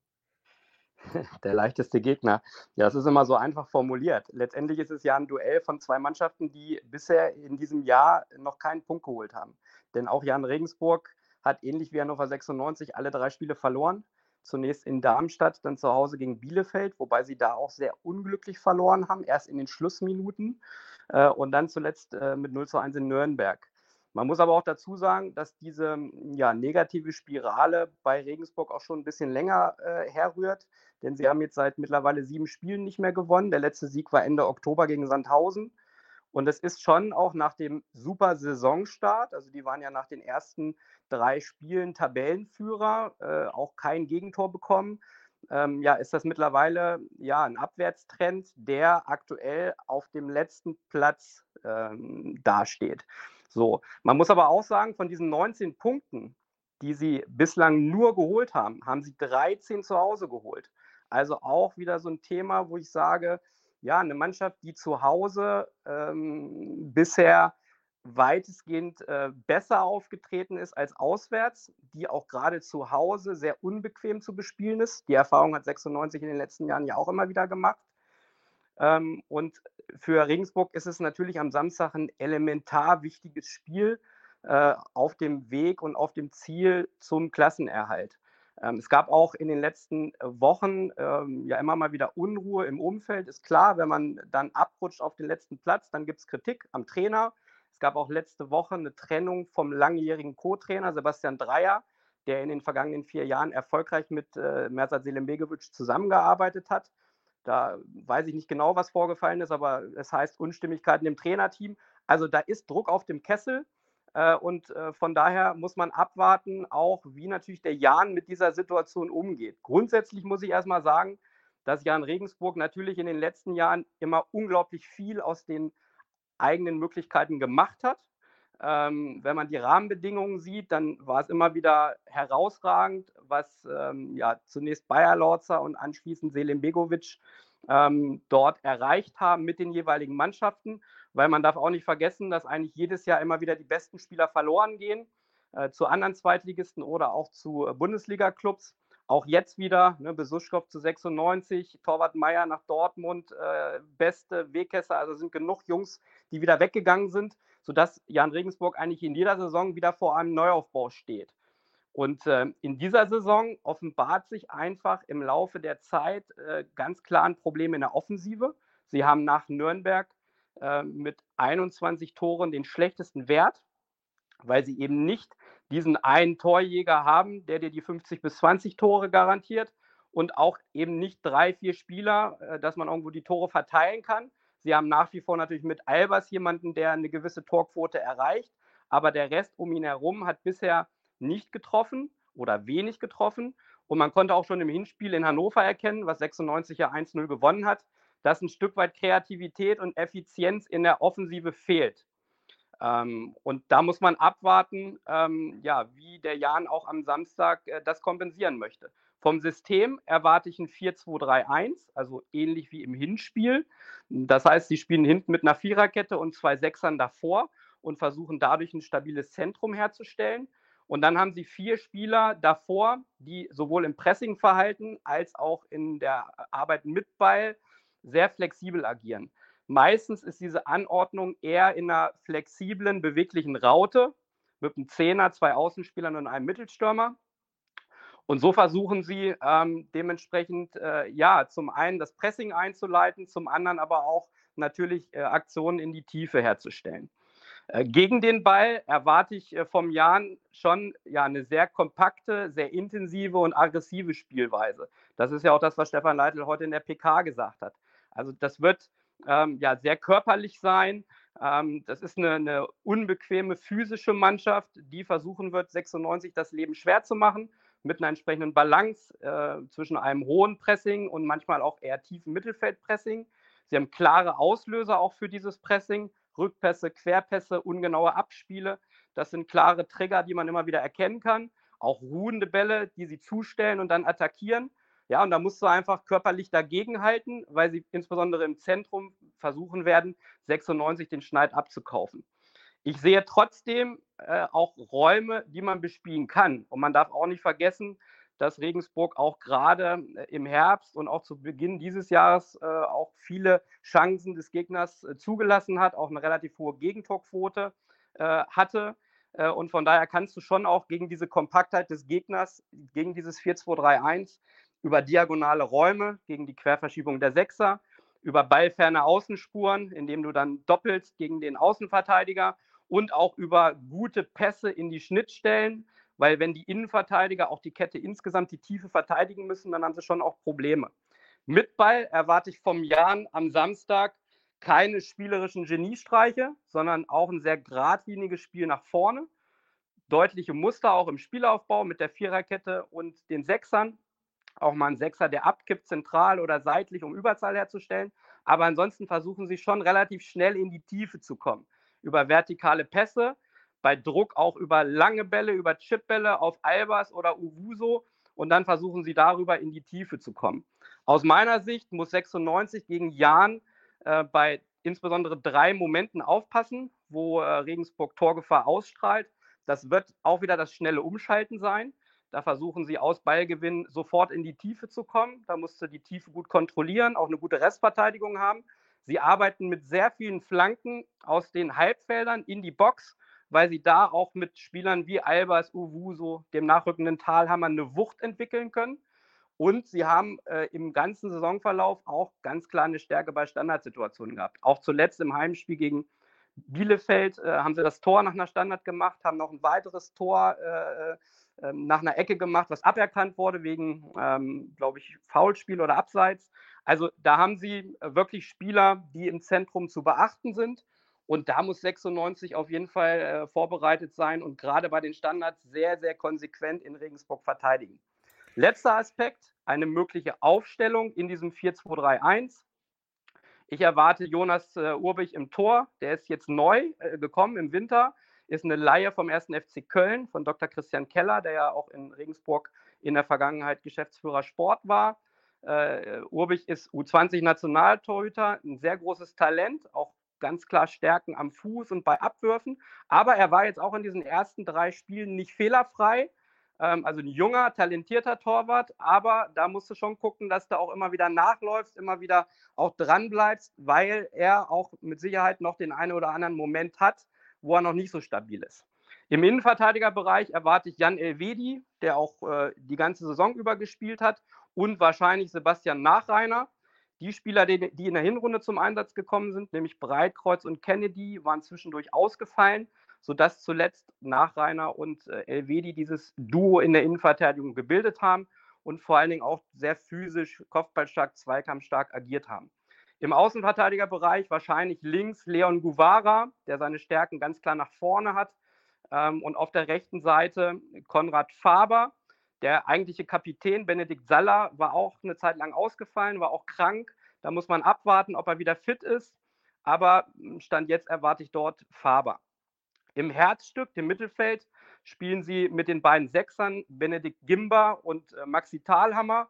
[LAUGHS] Der leichteste Gegner. Ja, es ist immer so einfach formuliert. Letztendlich ist es ja ein Duell von zwei Mannschaften, die bisher in diesem Jahr noch keinen Punkt geholt haben. Denn auch Jan Regensburg hat ähnlich wie Hannover 96 alle drei Spiele verloren. Zunächst in Darmstadt, dann zu Hause gegen Bielefeld, wobei sie da auch sehr unglücklich verloren haben, erst in den Schlussminuten äh, und dann zuletzt äh, mit 0 zu 1 in Nürnberg. Man muss aber auch dazu sagen, dass diese ja, negative Spirale bei Regensburg auch schon ein bisschen länger äh, herrührt, denn sie haben jetzt seit mittlerweile sieben Spielen nicht mehr gewonnen. Der letzte Sieg war Ende Oktober gegen Sandhausen. Und es ist schon auch nach dem super Saisonstart, also die waren ja nach den ersten drei Spielen Tabellenführer, äh, auch kein Gegentor bekommen. Ähm, ja, ist das mittlerweile ja ein Abwärtstrend, der aktuell auf dem letzten Platz ähm, dasteht. So, man muss aber auch sagen, von diesen 19 Punkten, die sie bislang nur geholt haben, haben sie 13 zu Hause geholt. Also auch wieder so ein Thema, wo ich sage, ja, eine Mannschaft, die zu Hause ähm, bisher weitestgehend äh, besser aufgetreten ist als auswärts, die auch gerade zu Hause sehr unbequem zu bespielen ist. Die Erfahrung hat 96 in den letzten Jahren ja auch immer wieder gemacht. Ähm, und für Regensburg ist es natürlich am Samstag ein elementar wichtiges Spiel äh, auf dem Weg und auf dem Ziel zum Klassenerhalt. Ähm, es gab auch in den letzten Wochen ähm, ja immer mal wieder Unruhe im Umfeld. Ist klar, wenn man dann abrutscht auf den letzten Platz, dann gibt es Kritik am Trainer. Es gab auch letzte Woche eine Trennung vom langjährigen Co-Trainer Sebastian Dreier, der in den vergangenen vier Jahren erfolgreich mit äh, Mersat Selimbegovic zusammengearbeitet hat. Da weiß ich nicht genau, was vorgefallen ist, aber es heißt Unstimmigkeiten im Trainerteam. Also da ist Druck auf dem Kessel. Äh, und äh, von daher muss man abwarten, auch wie natürlich der Jan mit dieser Situation umgeht. Grundsätzlich muss ich erstmal sagen, dass Jan Regensburg natürlich in den letzten Jahren immer unglaublich viel aus den eigenen Möglichkeiten gemacht hat. Ähm, wenn man die Rahmenbedingungen sieht, dann war es immer wieder herausragend, was ähm, ja zunächst Bayer Lorzer und anschließend Selim Begovic ähm, dort erreicht haben mit den jeweiligen Mannschaften, weil man darf auch nicht vergessen, dass eigentlich jedes Jahr immer wieder die besten Spieler verloren gehen äh, zu anderen Zweitligisten oder auch zu äh, Bundesliga-Clubs. Auch jetzt wieder, ne, Besuschkow zu 96, Torwart Meier nach Dortmund, äh, beste Wegkesser, also sind genug Jungs, die wieder weggegangen sind, sodass Jan Regensburg eigentlich in jeder Saison wieder vor einem Neuaufbau steht. Und äh, in dieser Saison offenbart sich einfach im Laufe der Zeit äh, ganz klar ein Problem in der Offensive. Sie haben nach Nürnberg äh, mit 21 Toren den schlechtesten Wert, weil sie eben nicht diesen einen Torjäger haben, der dir die 50 bis 20 Tore garantiert und auch eben nicht drei, vier Spieler, äh, dass man irgendwo die Tore verteilen kann. Sie haben nach wie vor natürlich mit Albers jemanden, der eine gewisse Torquote erreicht, aber der Rest um ihn herum hat bisher nicht getroffen oder wenig getroffen. Und man konnte auch schon im Hinspiel in Hannover erkennen, was 96 ja 1-0 gewonnen hat, dass ein Stück weit Kreativität und Effizienz in der Offensive fehlt. Ähm, und da muss man abwarten, ähm, ja, wie der Jan auch am Samstag äh, das kompensieren möchte. Vom System erwarte ich ein 4-2-3-1, also ähnlich wie im Hinspiel. Das heißt, sie spielen hinten mit einer Viererkette und zwei Sechsern davor und versuchen dadurch ein stabiles Zentrum herzustellen. Und dann haben sie vier Spieler davor, die sowohl im Pressingverhalten als auch in der Arbeit mit Ball sehr flexibel agieren. Meistens ist diese Anordnung eher in einer flexiblen, beweglichen Raute mit einem Zehner, zwei Außenspielern und einem Mittelstürmer. Und so versuchen sie ähm, dementsprechend, äh, ja, zum einen das Pressing einzuleiten, zum anderen aber auch natürlich äh, Aktionen in die Tiefe herzustellen. Äh, gegen den Ball erwarte ich äh, vom Jan schon ja, eine sehr kompakte, sehr intensive und aggressive Spielweise. Das ist ja auch das, was Stefan Leitl heute in der PK gesagt hat. Also das wird ähm, ja, sehr körperlich sein. Ähm, das ist eine, eine, unbequeme physische Mannschaft, die versuchen wird, 96 das Leben schwer zu machen, mit einer entsprechenden Balance äh, zwischen einem hohen Pressing und manchmal auch eher tiefen Mittelfeldpressing. Sie haben klare Auslöser auch für dieses Pressing, Rückpässe, Querpässe, ungenaue Abspiele. Das sind klare Trigger, die man immer wieder erkennen kann. Auch ruhende Bälle, die sie zustellen und dann attackieren. Ja, und da musst du einfach körperlich dagegenhalten, weil sie insbesondere im Zentrum versuchen werden, 96 den Schneid abzukaufen. Ich sehe trotzdem äh, auch Räume, die man bespielen kann. Und man darf auch nicht vergessen, dass Regensburg auch gerade äh, im Herbst und auch zu Beginn dieses Jahres äh, auch viele Chancen des Gegners äh, zugelassen hat, auch eine relativ hohe Gegentorquote äh, hatte. Äh, und von daher kannst du schon auch gegen diese Kompaktheit des Gegners, gegen dieses 4-2-3-1, über diagonale Räume gegen die Querverschiebung der Sechser, über ballferne Außenspuren, indem du dann doppelst gegen den Außenverteidiger und auch über gute Pässe in die Schnittstellen, weil wenn die Innenverteidiger auch die Kette insgesamt die Tiefe verteidigen müssen, dann haben sie schon auch Probleme. Mit Ball erwarte ich vom Jan am Samstag keine spielerischen Geniestreiche, sondern auch ein sehr geradliniges Spiel nach vorne. Deutliche Muster auch im Spielaufbau mit der Viererkette und den Sechsern auch mal ein Sechser, der abkippt zentral oder seitlich, um Überzahl herzustellen. Aber ansonsten versuchen sie schon relativ schnell in die Tiefe zu kommen. Über vertikale Pässe, bei Druck auch über lange Bälle, über Chipbälle auf Albers oder Uvuso und dann versuchen sie darüber in die Tiefe zu kommen. Aus meiner Sicht muss 96 gegen Jan äh, bei insbesondere drei Momenten aufpassen, wo äh, Regensburg Torgefahr ausstrahlt. Das wird auch wieder das schnelle Umschalten sein. Da versuchen sie aus Ballgewinn sofort in die Tiefe zu kommen. Da musst du die Tiefe gut kontrollieren, auch eine gute Restverteidigung haben. Sie arbeiten mit sehr vielen Flanken aus den Halbfeldern in die Box, weil sie da auch mit Spielern wie Albers, Uwuso, dem nachrückenden Talhammer eine Wucht entwickeln können. Und sie haben äh, im ganzen Saisonverlauf auch ganz klar eine Stärke bei Standardsituationen gehabt. Auch zuletzt im Heimspiel gegen Bielefeld äh, haben sie das Tor nach einer Standard gemacht, haben noch ein weiteres Tor äh, äh, nach einer Ecke gemacht, was aberkannt wurde wegen, ähm, glaube ich, Foulspiel oder Abseits. Also da haben sie wirklich Spieler, die im Zentrum zu beachten sind. Und da muss 96 auf jeden Fall äh, vorbereitet sein und gerade bei den Standards sehr, sehr konsequent in Regensburg verteidigen. Letzter Aspekt, eine mögliche Aufstellung in diesem 4-2-3-1. Ich erwarte Jonas äh, Urbich im Tor. Der ist jetzt neu äh, gekommen im Winter. Ist eine Laie vom 1. FC Köln von Dr. Christian Keller, der ja auch in Regensburg in der Vergangenheit Geschäftsführer Sport war. Äh, Urbich ist U20-Nationaltorhüter, ein sehr großes Talent, auch ganz klar Stärken am Fuß und bei Abwürfen. Aber er war jetzt auch in diesen ersten drei Spielen nicht fehlerfrei. Ähm, also ein junger, talentierter Torwart, aber da musst du schon gucken, dass du auch immer wieder nachläufst, immer wieder auch dran bleibst, weil er auch mit Sicherheit noch den einen oder anderen Moment hat, wo er noch nicht so stabil ist. Im Innenverteidigerbereich erwarte ich Jan Elvedi, der auch äh, die ganze Saison über gespielt hat, und wahrscheinlich Sebastian Nachreiner. Die Spieler, die, in der Hinrunde zum Einsatz gekommen sind, nämlich Breitkreuz und Kennedy, waren zwischendurch ausgefallen sodass zuletzt Nachreiner und äh, Elvedi dieses Duo in der Innenverteidigung gebildet haben und vor allen Dingen auch sehr physisch, kopfballstark, zweikampfstark agiert haben. Im Außenverteidigerbereich wahrscheinlich links Leon Guvara, der seine Stärken ganz klar nach vorne hat. Ähm, und auf der rechten Seite Konrad Faber, der eigentliche Kapitän Benedikt Saller war auch eine Zeit lang ausgefallen, war auch krank. Da muss man abwarten, ob er wieder fit ist. Aber hm, Stand jetzt erwarte ich dort Faber. Im Herzstück, dem Mittelfeld, spielen sie mit den beiden Sechsern Benedikt Gimba und äh, Maxi Thalhammer.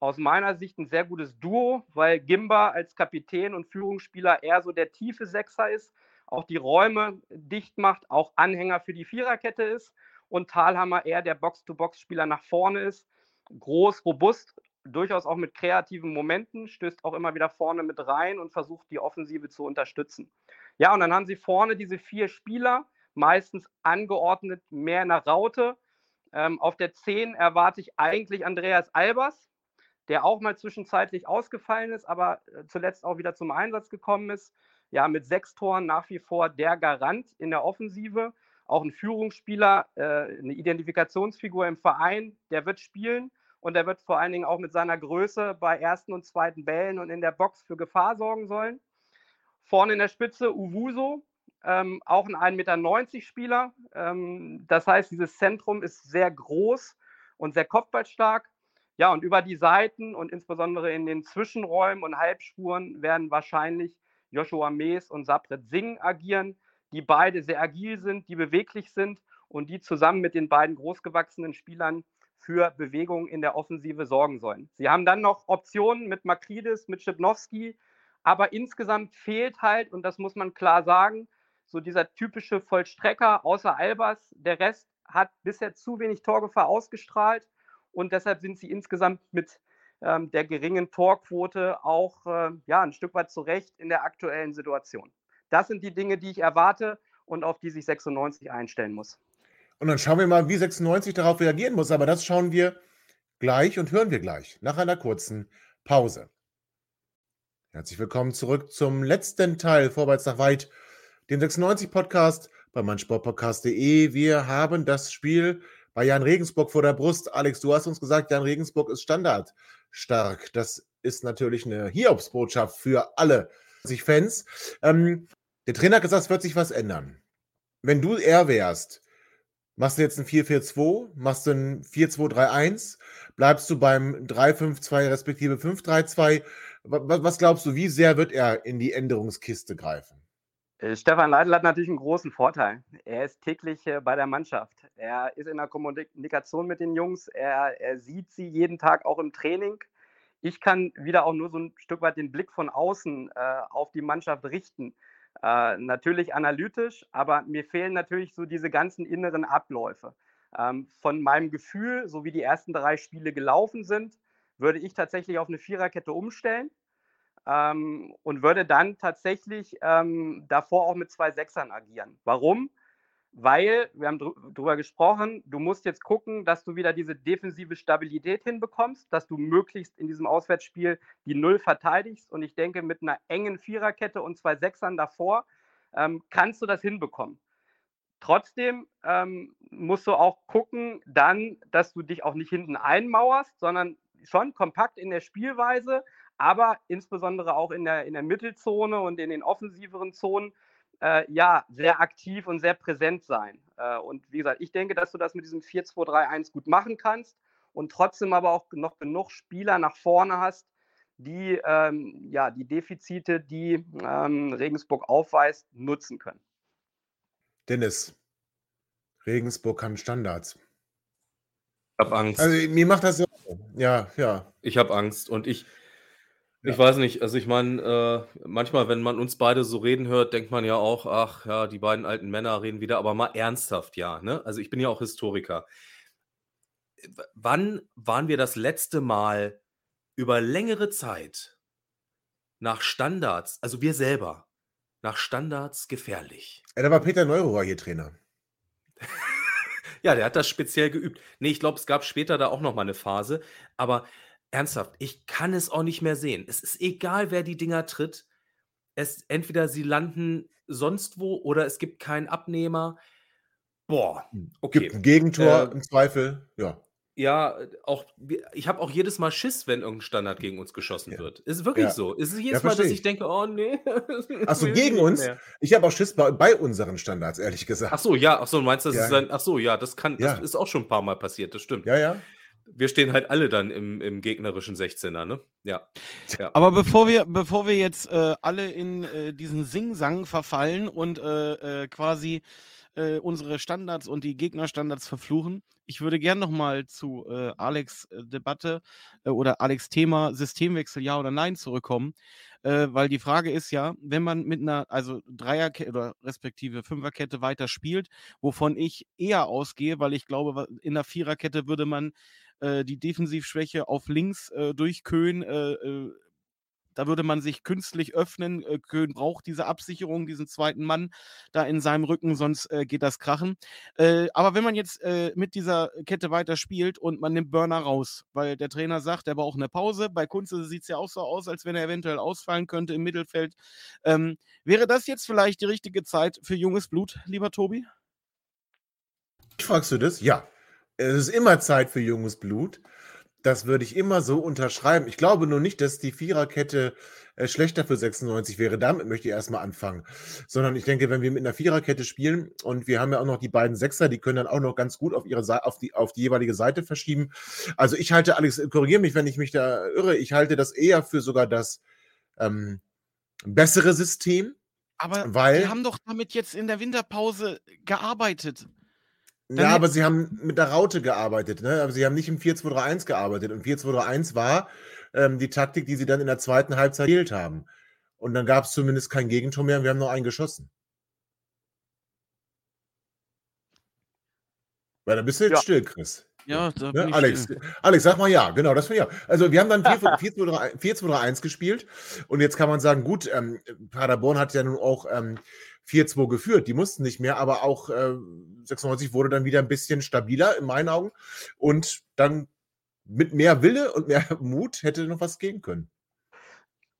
Aus meiner Sicht ein sehr gutes Duo, weil Gimba als Kapitän und Führungsspieler eher so der tiefe Sechser ist, auch die Räume dicht macht, auch Anhänger für die Viererkette ist und Thalhammer eher der Box-to-Box-Spieler nach vorne ist. Groß, robust, durchaus auch mit kreativen Momenten, stößt auch immer wieder vorne mit rein und versucht die Offensive zu unterstützen. Ja, und dann haben sie vorne diese vier Spieler, meistens angeordnet mehr in der Raute. Ähm, auf der 10 erwarte ich eigentlich Andreas Albers, der auch mal zwischenzeitlich ausgefallen ist, aber äh, zuletzt auch wieder zum Einsatz gekommen ist. Ja, mit sechs Toren nach wie vor der Garant in der Offensive. Auch ein Führungsspieler, äh, eine Identifikationsfigur im Verein, der wird spielen und der wird vor allen Dingen auch mit seiner Größe bei ersten und zweiten Bällen und in der Box für Gefahr sorgen sollen. Vorne in der Spitze Uwuso, ähm, auch ein 1,90 Meter Spieler. Ähm, das heißt, dieses Zentrum ist sehr groß und sehr kopfballstark. Ja, und über die Seiten und insbesondere in den Zwischenräumen und Halbspuren werden wahrscheinlich Joshua Mees und Sabret Singh agieren, die beide sehr agil sind, die beweglich sind und die zusammen mit den beiden großgewachsenen Spielern für Bewegung in der Offensive sorgen sollen. Sie haben dann noch Optionen mit Makridis, mit Schipnowski, aber insgesamt fehlt halt, und das muss man klar sagen, so dieser typische Vollstrecker außer Albers. Der Rest hat bisher zu wenig Torgefahr ausgestrahlt und deshalb sind sie insgesamt mit ähm, der geringen Torquote auch äh, ja, ein Stück weit zurecht in der aktuellen Situation. Das sind die Dinge, die ich erwarte und auf die sich 96 einstellen muss. Und dann schauen wir mal, wie 96 darauf reagieren muss. Aber das schauen wir gleich und hören wir gleich nach einer kurzen Pause. Herzlich willkommen zurück zum letzten Teil Vorwärts nach weit den 96-Podcast bei meinsportpodcast.de. Wir haben das Spiel bei Jan Regensburg vor der Brust. Alex, du hast uns gesagt, Jan Regensburg ist standardstark. Das ist natürlich eine Hiobsbotschaft für alle sich Fans. Ähm, der Trainer hat gesagt, es wird sich was ändern. Wenn du er wärst, machst du jetzt ein 4-4-2, machst du ein 4-2-3-1, bleibst du beim 3-5-2 respektive 5-3-2. Was glaubst du, wie sehr wird er in die Änderungskiste greifen? Äh, Stefan Leitl hat natürlich einen großen Vorteil. Er ist täglich äh, bei der Mannschaft. Er ist in der Kommunikation mit den Jungs. Er, er sieht sie jeden Tag auch im Training. ich kann wieder auch nur so ein Stück weit den Blick von außen äh, auf die Mannschaft richten. Äh, natürlich analytisch, aber mir fehlen natürlich so diese ganzen inneren Abläufe. Ähm, von meinem Gefühl, so wie die ersten drei Spiele gelaufen sind, würde ich tatsächlich auf eine Viererkette umstellen ähm, und würde dann tatsächlich ähm, davor auch mit zwei Sechsern agieren. Warum? Weil, wir haben darüber gesprochen, du musst jetzt gucken, dass du wieder diese defensive Stabilität hinbekommst, dass du möglichst in diesem Auswärtsspiel die Null verteidigst. Und ich denke, mit einer engen Viererkette und zwei Sechsern davor ähm, kannst du das hinbekommen. Trotzdem ähm, musst du auch gucken, dann, dass du dich auch nicht hinten einmauerst, sondern schon kompakt in der Spielweise, aber insbesondere auch in der, in der Mittelzone und in den offensiveren Zonen äh, ja, sehr aktiv und sehr präsent sein. Äh, und wie gesagt, ich denke, dass du das mit diesem 4-2-3-1 gut machen kannst und trotzdem aber auch noch genug Spieler nach vorne hast, die ähm, ja, die Defizite, die ähm, Regensburg aufweist, nutzen können. Dennis, Regensburg kann Standards. Ich habe Angst. Also mir macht das so. Ja, ja. Ich habe Angst und ich, ja. ich weiß nicht, also ich meine, äh, manchmal, wenn man uns beide so reden hört, denkt man ja auch, ach ja, die beiden alten Männer reden wieder, aber mal ernsthaft, ja. Ne? Also ich bin ja auch Historiker. Wann waren wir das letzte Mal über längere Zeit nach Standards, also wir selber, nach Standards gefährlich? Ja, da war Peter Neururer hier Trainer. [LAUGHS] Ja, der hat das speziell geübt. Ne, ich glaube, es gab später da auch noch mal 'ne Phase, aber ernsthaft, ich kann es auch nicht mehr sehen. Es ist egal, wer die Dinger tritt. Es entweder sie landen sonst wo oder es gibt keinen Abnehmer. Boah, hm, okay. Gibt 'n Gegentor Äh im Zweifel, ja. Ja, auch ich habe auch jedes Mal Schiss, wenn irgendein Standard gegen uns geschossen Ja. wird. Ist wirklich Ja. so. Es ist Ja, jedes Mal, dass ich denke: „Oh ne, [LAUGHS] Ach so, will gegen uns? mehr.“ Ich habe auch Schiss bei bei unseren Standards, ehrlich gesagt. so, ja, ach so, du meinst, das ist Ja. dann ach so, ja, das kann das Ja. ist auch schon 'n paar Mal passiert, das stimmt. Ja, ja. Wir stehen halt alle dann im im gegnerischen 16er, ne? Ja. Ja. Aber bevor wir bevor wir jetzt, äh, alle in, äh, diesen Singsang verfallen und, äh, äh, quasi, äh, unsere Standards und die Gegnerstandards verfluchen, ich würde gern noch mal zu, äh, Alex' Debatte, oder Alex' Thema Systemwechsel ja oder nein zurückkommen. Weil die Frage ist ja, wenn man mit 'ner also Dreierke oder respektive Fünferkette weiter spielt, wovon ich eher ausgehe, weil ich glaube, in 'ner Viererkette würde man, äh, die Defensivschwäche auf links, äh, durch Köhn, äh, äh da würde man sich künstlich öffnen. Äh, Köhn braucht diese Absicherung, diesen zweiten Mann da in seinem Rücken, sonst, äh, geht das krachen. Äh, aber wenn man jetzt, äh, mit dieser Kette weiter spielt und man nimmt Börner raus, weil der Trainer sagt, er braucht 'ne Pause. Bei Kunze sieht's ja auch so aus, als wenn er eventuell ausfallen könnte im Mittelfeld. Ähm, wäre das jetzt vielleicht die richtige Zeit für junges Blut, lieber Tobi? Fragst du das? Ja. Es ist immer Zeit für junges Blut. Das würde ich immer so unterschreiben. Ich glaube nur nicht, dass die Viererkette, äh, schlechter für 96 wäre. Damit möchte ich erst mal anfangen. Sondern ich denke, wenn wir mit 'ner Viererkette spielen und wir haben ja auch noch die beiden Sechser, die können dann auch noch ganz gut auf ihre auf die auf die jeweilige Seite verschieben. Also, ich halte Alex, korrigiere mich, wenn ich mich da irre, ich halte das eher für sogar das, ähm, bessere System, Aber weil haben doch damit jetzt in der Winterpause gearbeitet. Dann Ja, aber sie haben mit der Raute gearbeitet, ne? Aber sie haben nicht im 4-2-3-1 gearbeitet. Und 4-2-3-1 war, ähm, die Taktik, die sie dann in der zweiten Halbzeit gewählt haben. Und dann gab's zumindest kein Gegentor mehr und wir haben noch einen geschossen. Ja, da bist du jetzt Ja. still, Chris. Ja, da Ne, Alex, still. Alex, sag mal ja, genau, das finde ich auch. Also, wir haben dann 4 4-2-3 4-2-3-1 gespielt und jetzt kann man sagen, gut, ähm, Paderborn hat ja nun auch, ähm, 4-2 geführt. Die mussten nicht mehr, aber auch, äh, 96 wurde dann wieder 'n bisschen stabiler in meinen Augen und dann mit mehr Wille und mehr [LAUGHS] Mut hätte noch was gehen können.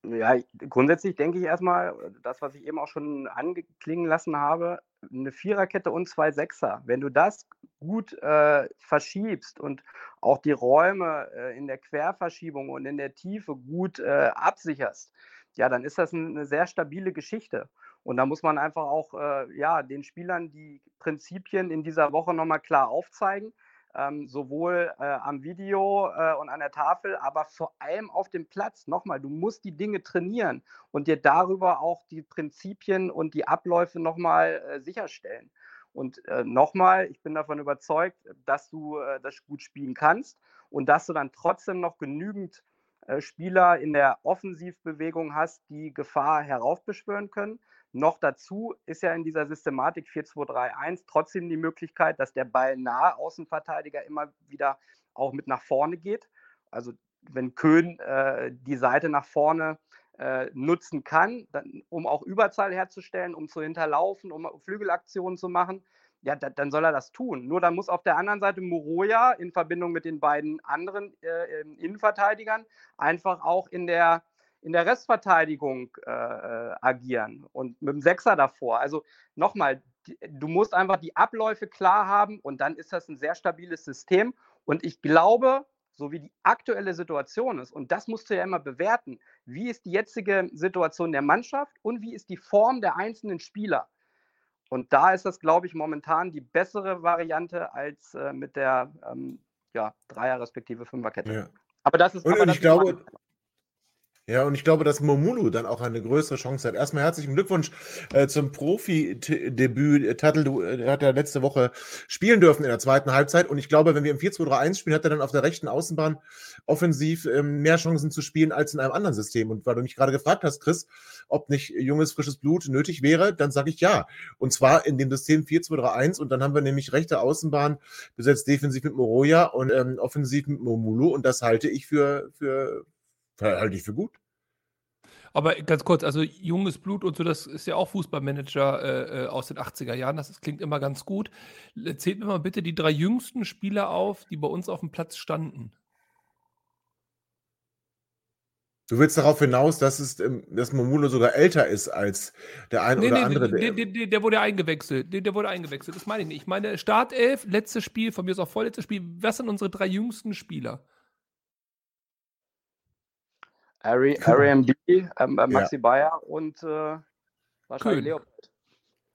Ja, grundsätzlich denke ich erst mal, das, was ich eben auch schon angeklingen lassen habe, 'ne Viererkette und 2 Sechser. Wenn du das gut, äh, verschiebst und auch die Räume, äh, in der Querverschiebung und in der Tiefe gut, äh, absicherst, ja, dann ist das 'n 'ne sehr stabile Geschichte. Und da muss man einfach auch, äh, ja, den Spielern die Prinzipien in dieser Woche noch mal klar aufzeigen, ähm, sowohl, äh, am Video, äh, und an der Tafel, aber vor allem auf dem Platz. Noch mal, du musst die Dinge trainieren und dir darüber auch die Prinzipien und die Abläufe noch mal, äh, sicherstellen. Und, äh, noch mal, ich bin davon überzeugt, dass du, äh, das gut spielen kannst und dass du dann trotzdem noch genügend, äh, Spieler in der Offensivbewegung hast, die Gefahr heraufbeschwören können. Noch dazu ist ja in dieser Systematik 4-2-3-1 trotzdem die Möglichkeit, dass der Ball nahe Außenverteidiger immer wieder auch mit nach vorne geht. Also wenn Köhn äh, die Seite nach vorne äh, nutzen kann, dann, um auch Überzahl herzustellen, um zu hinterlaufen, um Flügelaktionen zu machen, ja, da, dann soll er das tun. Nur dann muss auf der anderen Seite Moroja in Verbindung mit den beiden anderen äh, Innenverteidigern einfach auch in der, in der Restverteidigung äh, äh agieren und mit dem Sechser davor. Also nochmal, du musst einfach die Abläufe klar haben und dann ist das ein sehr stabiles System. Und ich glaube, so wie die aktuelle Situation ist, und das musst du ja immer bewerten, wie ist die jetzige Situation der Mannschaft und wie ist die Form der einzelnen Spieler. Und da ist das, glaube ich, momentan die bessere Variante als äh, mit der ähm, ja, Dreier- respektive Fünferkette. Ja. Aber das ist. Und, aber und das ich glaube, ja, und ich glaube, dass Momulu dann auch eine größere Chance hat. Erstmal herzlichen Glückwunsch äh, zum Profi-Debüt. Tattel, du äh, hat ja letzte Woche spielen dürfen in der zweiten Halbzeit. Und ich glaube, wenn wir im 4-2-3-1 spielen, hat er dann auf der rechten Außenbahn offensiv ähm, mehr Chancen zu spielen als in einem anderen System. Und weil du mich gerade gefragt hast, Chris, ob nicht junges, frisches Blut nötig wäre, dann sage ich ja. Und zwar in dem System 4-2-3-1. Und dann haben wir nämlich rechte Außenbahn besetzt defensiv mit Moroja und ähm, offensiv mit Momulu. Und das halte ich für, für halte ich für gut. Aber ganz kurz, also junges Blut und so, das ist ja auch Fußballmanager äh, äh aus den 80er Jahren, das, das klingt immer ganz gut. Zählt mir mal bitte die drei jüngsten Spieler auf, die bei uns auf dem Platz standen. Du willst darauf hinaus, dass, es, ähm, dass Momulo sogar älter ist als der ein nee, oder nee, andere. Der, der, der, der, wurde eingewechselt. Der, der, wurde eingewechselt. Das meine ich nicht. Ich meine, Startelf, letztes Spiel, von mir ist auch vorletztes Spiel. Was sind unsere drei jüngsten Spieler? Airbnb, [LAUGHS] ähm, äh, Maxi ja. Bayer und äh, wahrscheinlich Köln. Leopold.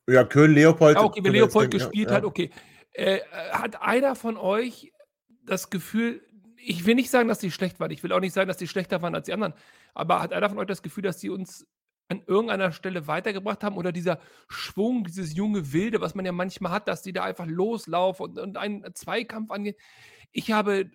Ja, Köln, Leopold. Ja, okay, wenn Leopold gespielt ja. hat, okay. Äh, hat einer von euch das Gefühl, ich will nicht sagen, dass die schlecht waren, ich will auch nicht sagen, dass die schlechter waren als die anderen, aber hat einer von euch das Gefühl, dass sie uns an irgendeiner Stelle weitergebracht haben oder dieser Schwung, dieses junge Wilde, was man ja manchmal hat, dass die da einfach loslaufen und, und einen Zweikampf angehen. Ich habe äh,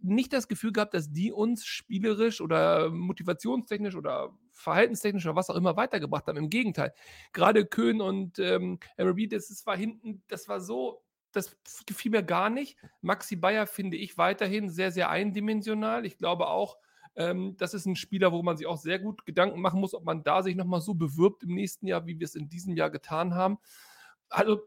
nicht das Gefühl gehabt, dass die uns spielerisch oder motivationstechnisch oder verhaltenstechnisch oder was auch immer weitergebracht haben. Im Gegenteil. Gerade Köhn und ähm, MLB, das, das war hinten, das war so, das gefiel mir gar nicht. Maxi Bayer finde ich weiterhin sehr, sehr eindimensional. Ich glaube auch, ähm, das ist ein Spieler, wo man sich auch sehr gut Gedanken machen muss, ob man da sich nochmal so bewirbt im nächsten Jahr, wie wir es in diesem Jahr getan haben. Also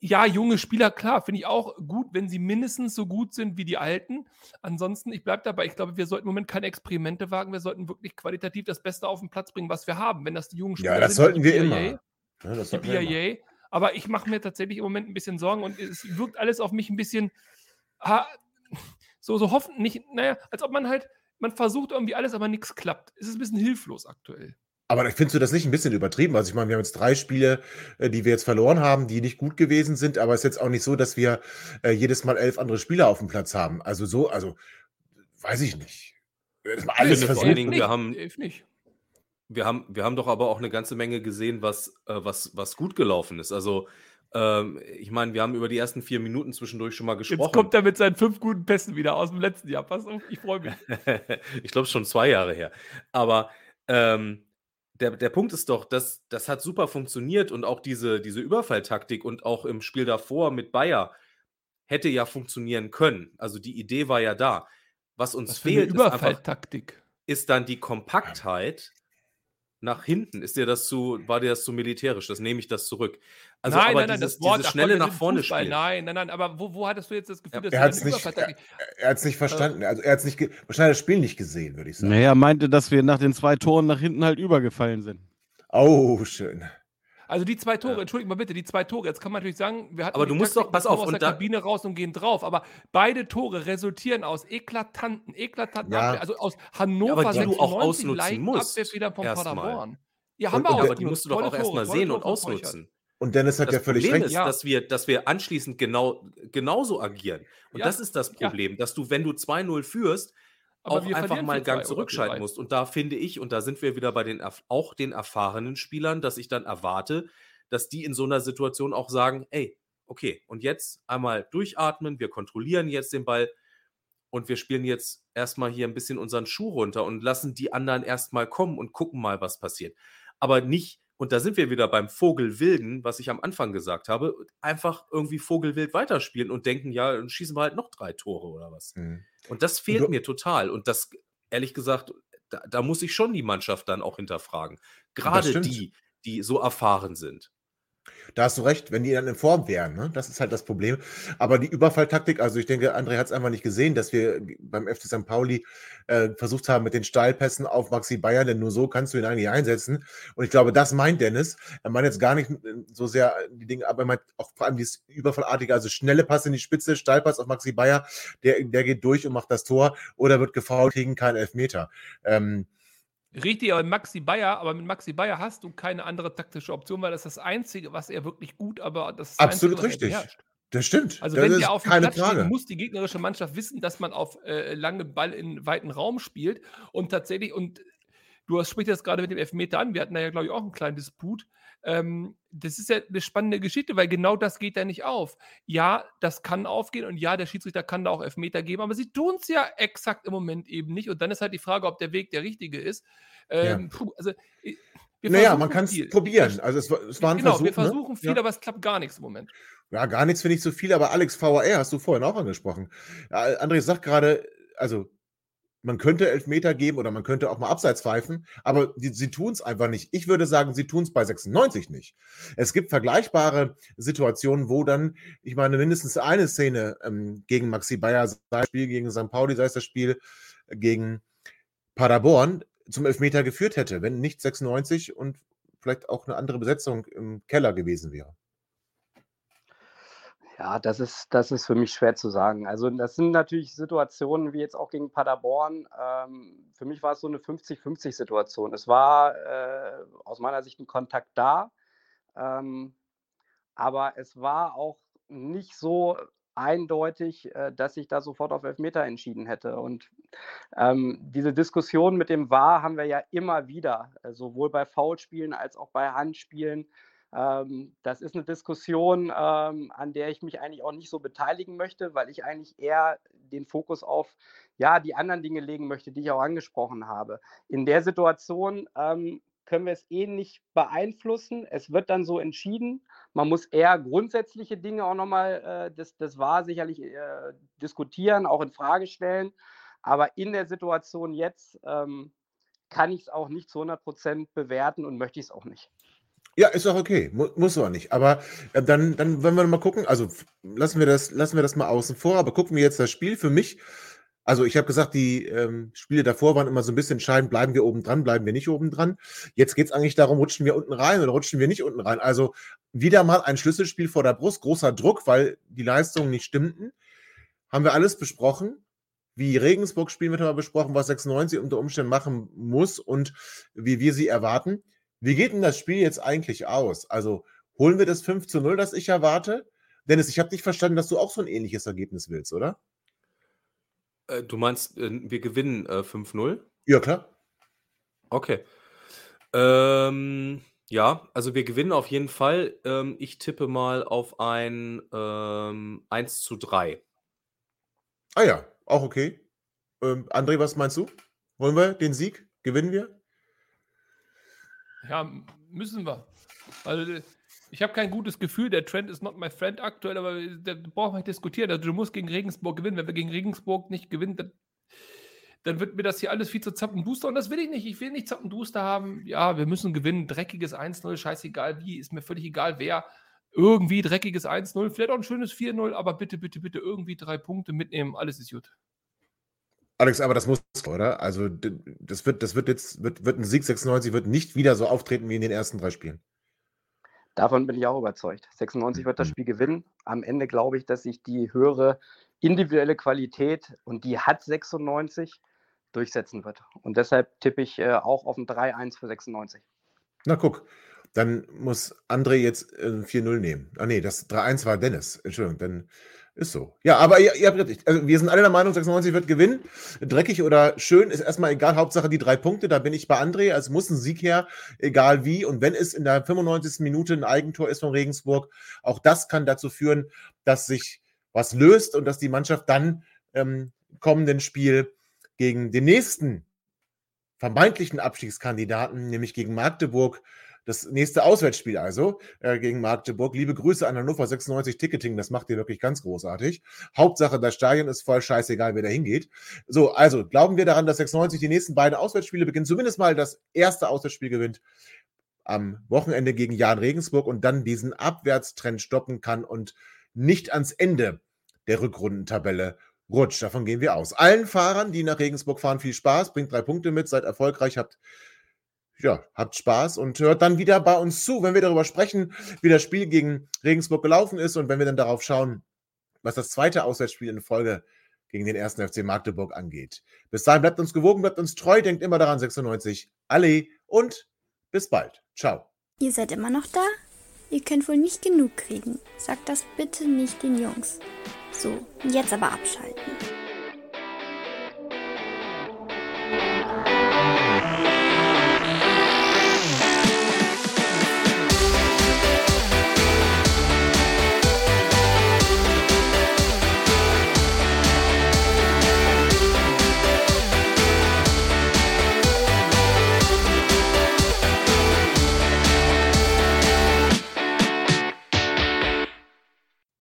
ja, junge Spieler, klar, finde ich auch gut, wenn sie mindestens so gut sind wie die Alten. Ansonsten, ich bleibe dabei, ich glaube, wir sollten im Moment keine Experimente wagen. Wir sollten wirklich qualitativ das Beste auf den Platz bringen, was wir haben. Wenn das die jungen Spieler sind. Ja, das sind, sollten wir BIA, immer. Ja, das die BIA. Aber ich mache mir tatsächlich im Moment ein bisschen Sorgen und es wirkt alles auf mich ein bisschen ha, so, so hoffentlich, naja, als ob man halt, man versucht irgendwie alles, aber nichts klappt. Es ist ein bisschen hilflos aktuell. Aber findest du das nicht ein bisschen übertrieben? Also ich meine, wir haben jetzt drei Spiele, äh, die wir jetzt verloren haben, die nicht gut gewesen sind, aber es ist jetzt auch nicht so, dass wir äh, jedes Mal elf andere Spieler auf dem Platz haben. Also so, also weiß ich nicht. Das alles vor allen Dingen, wir haben, nicht. Wir haben, wir haben doch aber auch eine ganze Menge gesehen, was, äh, was, was gut gelaufen ist. Also ähm, ich meine, wir haben über die ersten vier Minuten zwischendurch schon mal gesprochen. Jetzt kommt er mit seinen fünf guten Pässen wieder aus dem letzten Jahr. Pass auf, ich freue mich. [LAUGHS] ich glaube, schon zwei Jahre her. Aber ähm, der, der Punkt ist doch, dass das hat super funktioniert und auch diese, diese Überfalltaktik und auch im Spiel davor mit Bayer hätte ja funktionieren können. Also die Idee war ja da. Was uns Was fehlt, ist, einfach, ist dann die Kompaktheit nach hinten. Ist dir das zu, war dir das zu militärisch? Das nehme ich das zurück. Also nein, aber nein, nein, dieses, das Wort, schnelle ach, nach vorne Fußball. spielen. Nein, nein, nein, aber wo, wo hattest du jetzt das Gefühl, dass er hat es nicht, er, er nicht verstanden. Also er hat es nicht, wahrscheinlich das Spiel nicht gesehen, würde ich sagen. Naja, er meinte, dass wir nach den zwei Toren nach hinten halt übergefallen sind. Oh, schön. Also die zwei Tore, ja. entschuldigt mal bitte, die zwei Tore. Jetzt kann man natürlich sagen, wir hatten aber du musst Taktik, doch, pass auf, aus der Kabine raus und gehen drauf. Aber beide Tore resultieren aus eklatanten, eklatanten ja. Abwehr, also aus Hannover ja, aber die du auch ausnutzen musst. Abwehrfehler von Paderborn. Ja, haben und, wir auch. Aber die musst du doch auch erstmal sehen und ausnutzen. Und Dennis hat das ja völlig Problem recht. ist, dass wir, dass wir anschließend genau, genauso agieren. Und ja. das ist das Problem, ja. dass du, wenn du 2-0 führst, Aber auch einfach mal einen Gang zurückschalten musst. Und da finde ich, und da sind wir wieder bei den auch den erfahrenen Spielern, dass ich dann erwarte, dass die in so einer Situation auch sagen, ey, okay, und jetzt einmal durchatmen, wir kontrollieren jetzt den Ball und wir spielen jetzt erstmal hier ein bisschen unseren Schuh runter und lassen die anderen erstmal kommen und gucken mal, was passiert. Aber nicht, und da sind wir wieder beim Vogelwilden, was ich am Anfang gesagt habe, einfach irgendwie Vogelwild weiterspielen und denken, ja, dann schießen wir halt noch drei Tore oder was. Mhm. Und das fehlt du mir total. Und das, ehrlich gesagt, da, da, muss ich schon die Mannschaft dann auch hinterfragen. Gerade die, die so erfahren sind. Da hast du recht, wenn die dann in Form wären, ne? das ist halt das Problem. Aber die Überfalltaktik, also ich denke, André hat es einfach nicht gesehen, dass wir beim FC St. Pauli äh, versucht haben mit den Steilpässen auf Maxi Bayern, denn nur so kannst du ihn eigentlich einsetzen. Und ich glaube, das meint Dennis. Er meint jetzt gar nicht äh, so sehr die Dinge, aber er meint auch vor allem dieses Überfallartige, also schnelle Pass in die Spitze, Steilpass auf Maxi Bayer, der, der geht durch und macht das Tor oder wird gefault gegen keinen Elfmeter. Ähm, Richtig, aber Maxi Bayer, aber mit Maxi Bayer hast du keine andere taktische Option, weil das ist das Einzige, was er wirklich gut, aber das ist das Absolut Einzige, richtig. Das stimmt. Also das wenn der auf dem Platz Frage. steht, muss die gegnerische Mannschaft wissen, dass man auf äh, lange Ball in weiten Raum spielt und tatsächlich, und du sprichst jetzt gerade mit dem Elfmeter an, wir hatten da ja, glaube ich, auch einen kleinen Disput. Ähm, das ist ja eine spannende Geschichte, weil genau das geht ja nicht auf. Ja, das kann aufgehen und ja, der Schiedsrichter kann da auch Elfmeter geben, aber sie tun es ja exakt im Moment eben nicht. Und dann ist halt die Frage, ob der Weg der richtige ist. Ähm, ja. also, naja, man kann es probieren. Also es, es war ein genau, Versuch. Wir ne? versuchen ne? viel, ja. aber es klappt gar nichts im Moment. Ja, gar nichts finde ich zu viel, aber Alex VAR hast du vorhin auch angesprochen. Ja, André sagt gerade, also man könnte Elfmeter geben oder man könnte auch mal Abseits pfeifen, aber die, sie tun es einfach nicht. Ich würde sagen, sie tun es bei 96 nicht. Es gibt vergleichbare Situationen, wo dann, ich meine, mindestens eine Szene ähm, gegen Maxi Bayer, sei das Spiel gegen St. Pauli, sei es das Spiel gegen Paderborn, zum Elfmeter geführt hätte, wenn nicht 96 und vielleicht auch eine andere Besetzung im Keller gewesen wäre. Ja, das ist, das ist für mich schwer zu sagen. Also das sind natürlich Situationen wie jetzt auch gegen Paderborn. Ähm, für mich war es so eine 50-50-Situation. Es war äh, aus meiner Sicht ein Kontakt da, ähm, aber es war auch nicht so eindeutig, äh, dass ich da sofort auf Elfmeter entschieden hätte. Und ähm, diese Diskussion mit dem War haben wir ja immer wieder, äh, sowohl bei Foulspielen als auch bei Handspielen. Ähm, das ist eine Diskussion, ähm, an der ich mich eigentlich auch nicht so beteiligen möchte, weil ich eigentlich eher den Fokus auf ja, die anderen Dinge legen möchte, die ich auch angesprochen habe. In der Situation ähm, können wir es eh nicht beeinflussen. Es wird dann so entschieden. Man muss eher grundsätzliche Dinge auch nochmal, äh, das, das war sicherlich äh, diskutieren, auch in Frage stellen. Aber in der Situation jetzt ähm, kann ich es auch nicht zu 100 Prozent bewerten und möchte ich es auch nicht. Ja, ist auch okay. Mu muss auch nicht. Aber äh, dann, dann wollen wir mal gucken. Also lassen wir, das, lassen wir das mal außen vor. Aber gucken wir jetzt das Spiel. Für mich, also ich habe gesagt, die ähm, Spiele davor waren immer so ein bisschen entscheidend. Bleiben wir oben dran, bleiben wir nicht oben dran. Jetzt geht es eigentlich darum, rutschen wir unten rein oder rutschen wir nicht unten rein. Also wieder mal ein Schlüsselspiel vor der Brust. Großer Druck, weil die Leistungen nicht stimmten. Haben wir alles besprochen wie Regensburg spielen wird, haben wir besprochen, was 96 unter Umständen machen muss und wie wir sie erwarten. Wie geht denn das Spiel jetzt eigentlich aus? Also holen wir das 5 zu 0, das ich erwarte? Dennis, ich habe nicht verstanden, dass du auch so ein ähnliches Ergebnis willst, oder? Äh, du meinst, äh, wir gewinnen äh, 5-0? Ja, klar. Okay. Ähm, ja, also wir gewinnen auf jeden Fall. Ähm, ich tippe mal auf ein ähm, 1 zu 3. Ah ja, auch okay. Ähm, André, was meinst du? Wollen wir den Sieg? Gewinnen wir? Ja, müssen wir. Also, ich habe kein gutes Gefühl, der Trend ist not my friend aktuell, aber da brauchen wir nicht diskutieren. Also, du musst gegen Regensburg gewinnen. Wenn wir gegen Regensburg nicht gewinnen, dann, dann wird mir das hier alles viel zu zappenduster und das will ich nicht. Ich will nicht zappenduster haben. Ja, wir müssen gewinnen. Dreckiges 1-0, scheißegal wie, ist mir völlig egal wer. Irgendwie dreckiges 1-0, vielleicht auch ein schönes 4-0, aber bitte, bitte, bitte irgendwie drei Punkte mitnehmen. Alles ist gut. Alex, aber das muss, oder? Also, das wird, das wird jetzt, wird, wird ein Sieg 96 wird nicht wieder so auftreten wie in den ersten drei Spielen. Davon bin ich auch überzeugt. 96 wird das mhm. Spiel gewinnen. Am Ende glaube ich, dass sich die höhere individuelle Qualität, und die hat 96, durchsetzen wird. Und deshalb tippe ich äh, auch auf ein 3-1 für 96. Na guck, dann muss André jetzt äh, 4-0 nehmen. Ah nee, das 3-1 war Dennis. Entschuldigung, dann ist so. Ja, aber ihr, ihr habt recht. Also wir sind alle der Meinung, 96 wird gewinnen. Dreckig oder schön ist erstmal egal. Hauptsache die drei Punkte. Da bin ich bei André. Also muss ein Sieg her, egal wie. Und wenn es in der 95. Minute ein Eigentor ist von Regensburg, auch das kann dazu führen, dass sich was löst und dass die Mannschaft dann ähm, kommenden Spiel gegen den nächsten vermeintlichen Abstiegskandidaten, nämlich gegen Magdeburg. Das nächste Auswärtsspiel also äh, gegen Magdeburg. Liebe Grüße an Hannover 96 Ticketing, das macht ihr wirklich ganz großartig. Hauptsache, das Stadion ist voll scheißegal, wer da hingeht. So, also glauben wir daran, dass 96 die nächsten beiden Auswärtsspiele beginnt, zumindest mal das erste Auswärtsspiel gewinnt am Wochenende gegen Jan Regensburg und dann diesen Abwärtstrend stoppen kann und nicht ans Ende der Rückrundentabelle rutscht. Davon gehen wir aus. Allen Fahrern, die nach Regensburg fahren, viel Spaß, bringt drei Punkte mit, seid erfolgreich, habt ja, habt Spaß und hört dann wieder bei uns zu, wenn wir darüber sprechen, wie das Spiel gegen Regensburg gelaufen ist und wenn wir dann darauf schauen, was das zweite Auswärtsspiel in Folge gegen den ersten FC Magdeburg angeht. Bis dahin bleibt uns gewogen, bleibt uns treu, denkt immer daran 96. Alle und bis bald. Ciao. Ihr seid immer noch da? Ihr könnt wohl nicht genug kriegen. Sagt das bitte nicht den Jungs. So, jetzt aber abschalten.